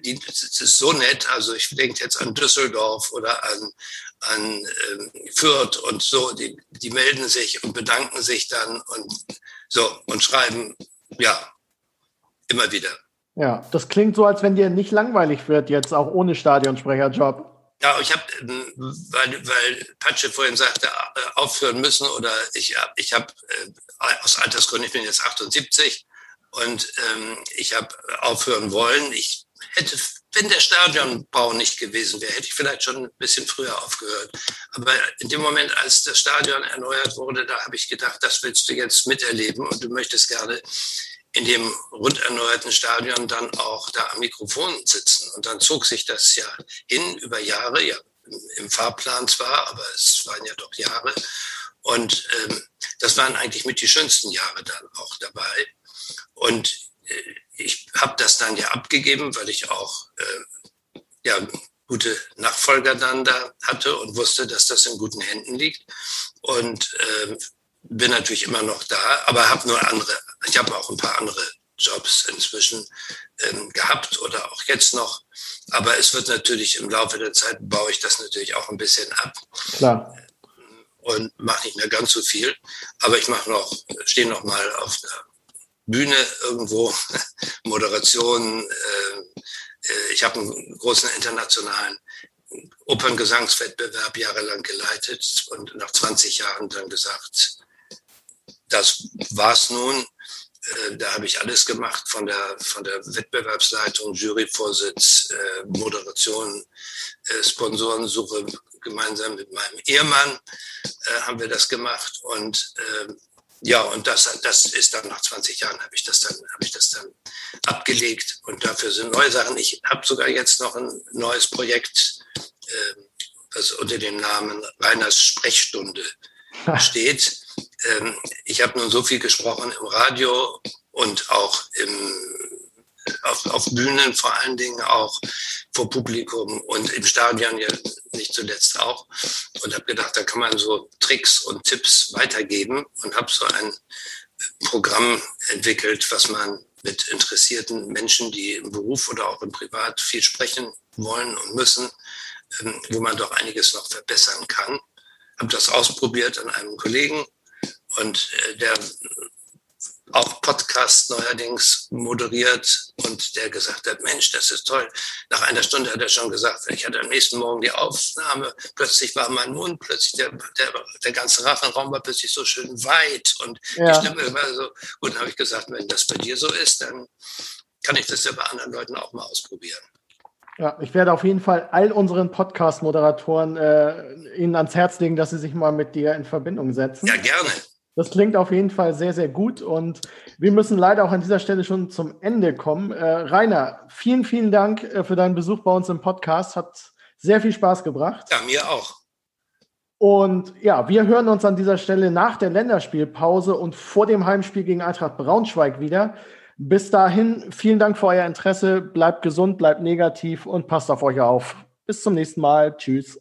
die, das ist so nett. Also ich denke jetzt an Düsseldorf oder an, an äh, Fürth und so. Die, die melden sich und bedanken sich dann und so und schreiben, ja, immer wieder. Ja, das klingt so, als wenn dir nicht langweilig wird jetzt, auch ohne Stadionsprecherjob. Ja, ich habe, ähm, weil, weil Patsche vorhin sagte, äh, aufhören müssen oder ich, ich habe äh, aus Altersgründen, ich bin jetzt 78 und ähm, ich habe aufhören wollen. Ich hätte, wenn der Stadionbau nicht gewesen wäre, hätte ich vielleicht schon ein bisschen früher aufgehört. Aber in dem Moment, als das Stadion erneuert wurde, da habe ich gedacht, das willst du jetzt miterleben und du möchtest gerne in dem rund erneuerten Stadion dann auch da am Mikrofon sitzen. Und dann zog sich das ja hin über Jahre, ja, im Fahrplan zwar, aber es waren ja doch Jahre. Und ähm, das waren eigentlich mit die schönsten Jahre dann auch dabei. Und äh, ich habe das dann ja abgegeben, weil ich auch äh, ja, gute Nachfolger dann da hatte und wusste, dass das in guten Händen liegt. Und äh, bin natürlich immer noch da, aber habe nur andere. Ich habe auch ein paar andere Jobs inzwischen ähm, gehabt oder auch jetzt noch. Aber es wird natürlich im Laufe der Zeit baue ich das natürlich auch ein bisschen ab. Klar. Und mache nicht mehr ganz so viel. Aber ich mache noch, stehe noch mal auf der Bühne irgendwo, Moderation. Äh, äh, ich habe einen großen internationalen Operngesangswettbewerb jahrelang geleitet und nach 20 Jahren dann gesagt, das war's nun. Äh, da habe ich alles gemacht, von der, von der Wettbewerbsleitung, Juryvorsitz, äh, Moderation, äh, Sponsorensuche. Gemeinsam mit meinem Ehemann haben wir das gemacht. Und ähm, ja, und das, das ist dann nach 20 Jahren habe ich das dann, habe ich das dann abgelegt. Und dafür sind neue Sachen. Ich habe sogar jetzt noch ein neues Projekt, was unter dem Namen Reiners Sprechstunde steht ähm, ich habe nun so viel gesprochen im Radio und auch im, auf, auf Bühnen vor allen Dingen auch vor Publikum und im Stadion ja nicht zuletzt auch und habe gedacht, da kann man so Tricks und Tipps weitergeben und habe so ein Programm entwickelt, was man mit interessierten Menschen, die im Beruf oder auch im Privat viel sprechen wollen und müssen, ähm, wo man doch einiges noch verbessern kann. Habe das ausprobiert an einem Kollegen und äh, der auch Podcast neuerdings moderiert und der gesagt hat, Mensch, das ist toll. Nach einer Stunde hat er schon gesagt, ich hatte am nächsten Morgen die Aufnahme, plötzlich war mein Mund, plötzlich der, der, der ganze Rachenraum war plötzlich so schön weit und ja. die Stimme war so. Und dann habe ich gesagt, wenn das bei dir so ist, dann kann ich das ja bei anderen Leuten auch mal ausprobieren. Ja, ich werde auf jeden Fall all unseren Podcast-Moderatoren äh, Ihnen ans Herz legen, dass sie sich mal mit dir in Verbindung setzen. Ja, gerne. Das klingt auf jeden Fall sehr, sehr gut und wir müssen leider auch an dieser Stelle schon zum Ende kommen. Äh, Rainer, vielen, vielen Dank äh, für deinen Besuch bei uns im Podcast. Hat sehr viel Spaß gebracht. Ja, mir auch. Und ja, wir hören uns an dieser Stelle nach der Länderspielpause und vor dem Heimspiel gegen Eintracht Braunschweig wieder. Bis dahin, vielen Dank für euer Interesse. Bleibt gesund, bleibt negativ und passt auf euch auf. Bis zum nächsten Mal. Tschüss.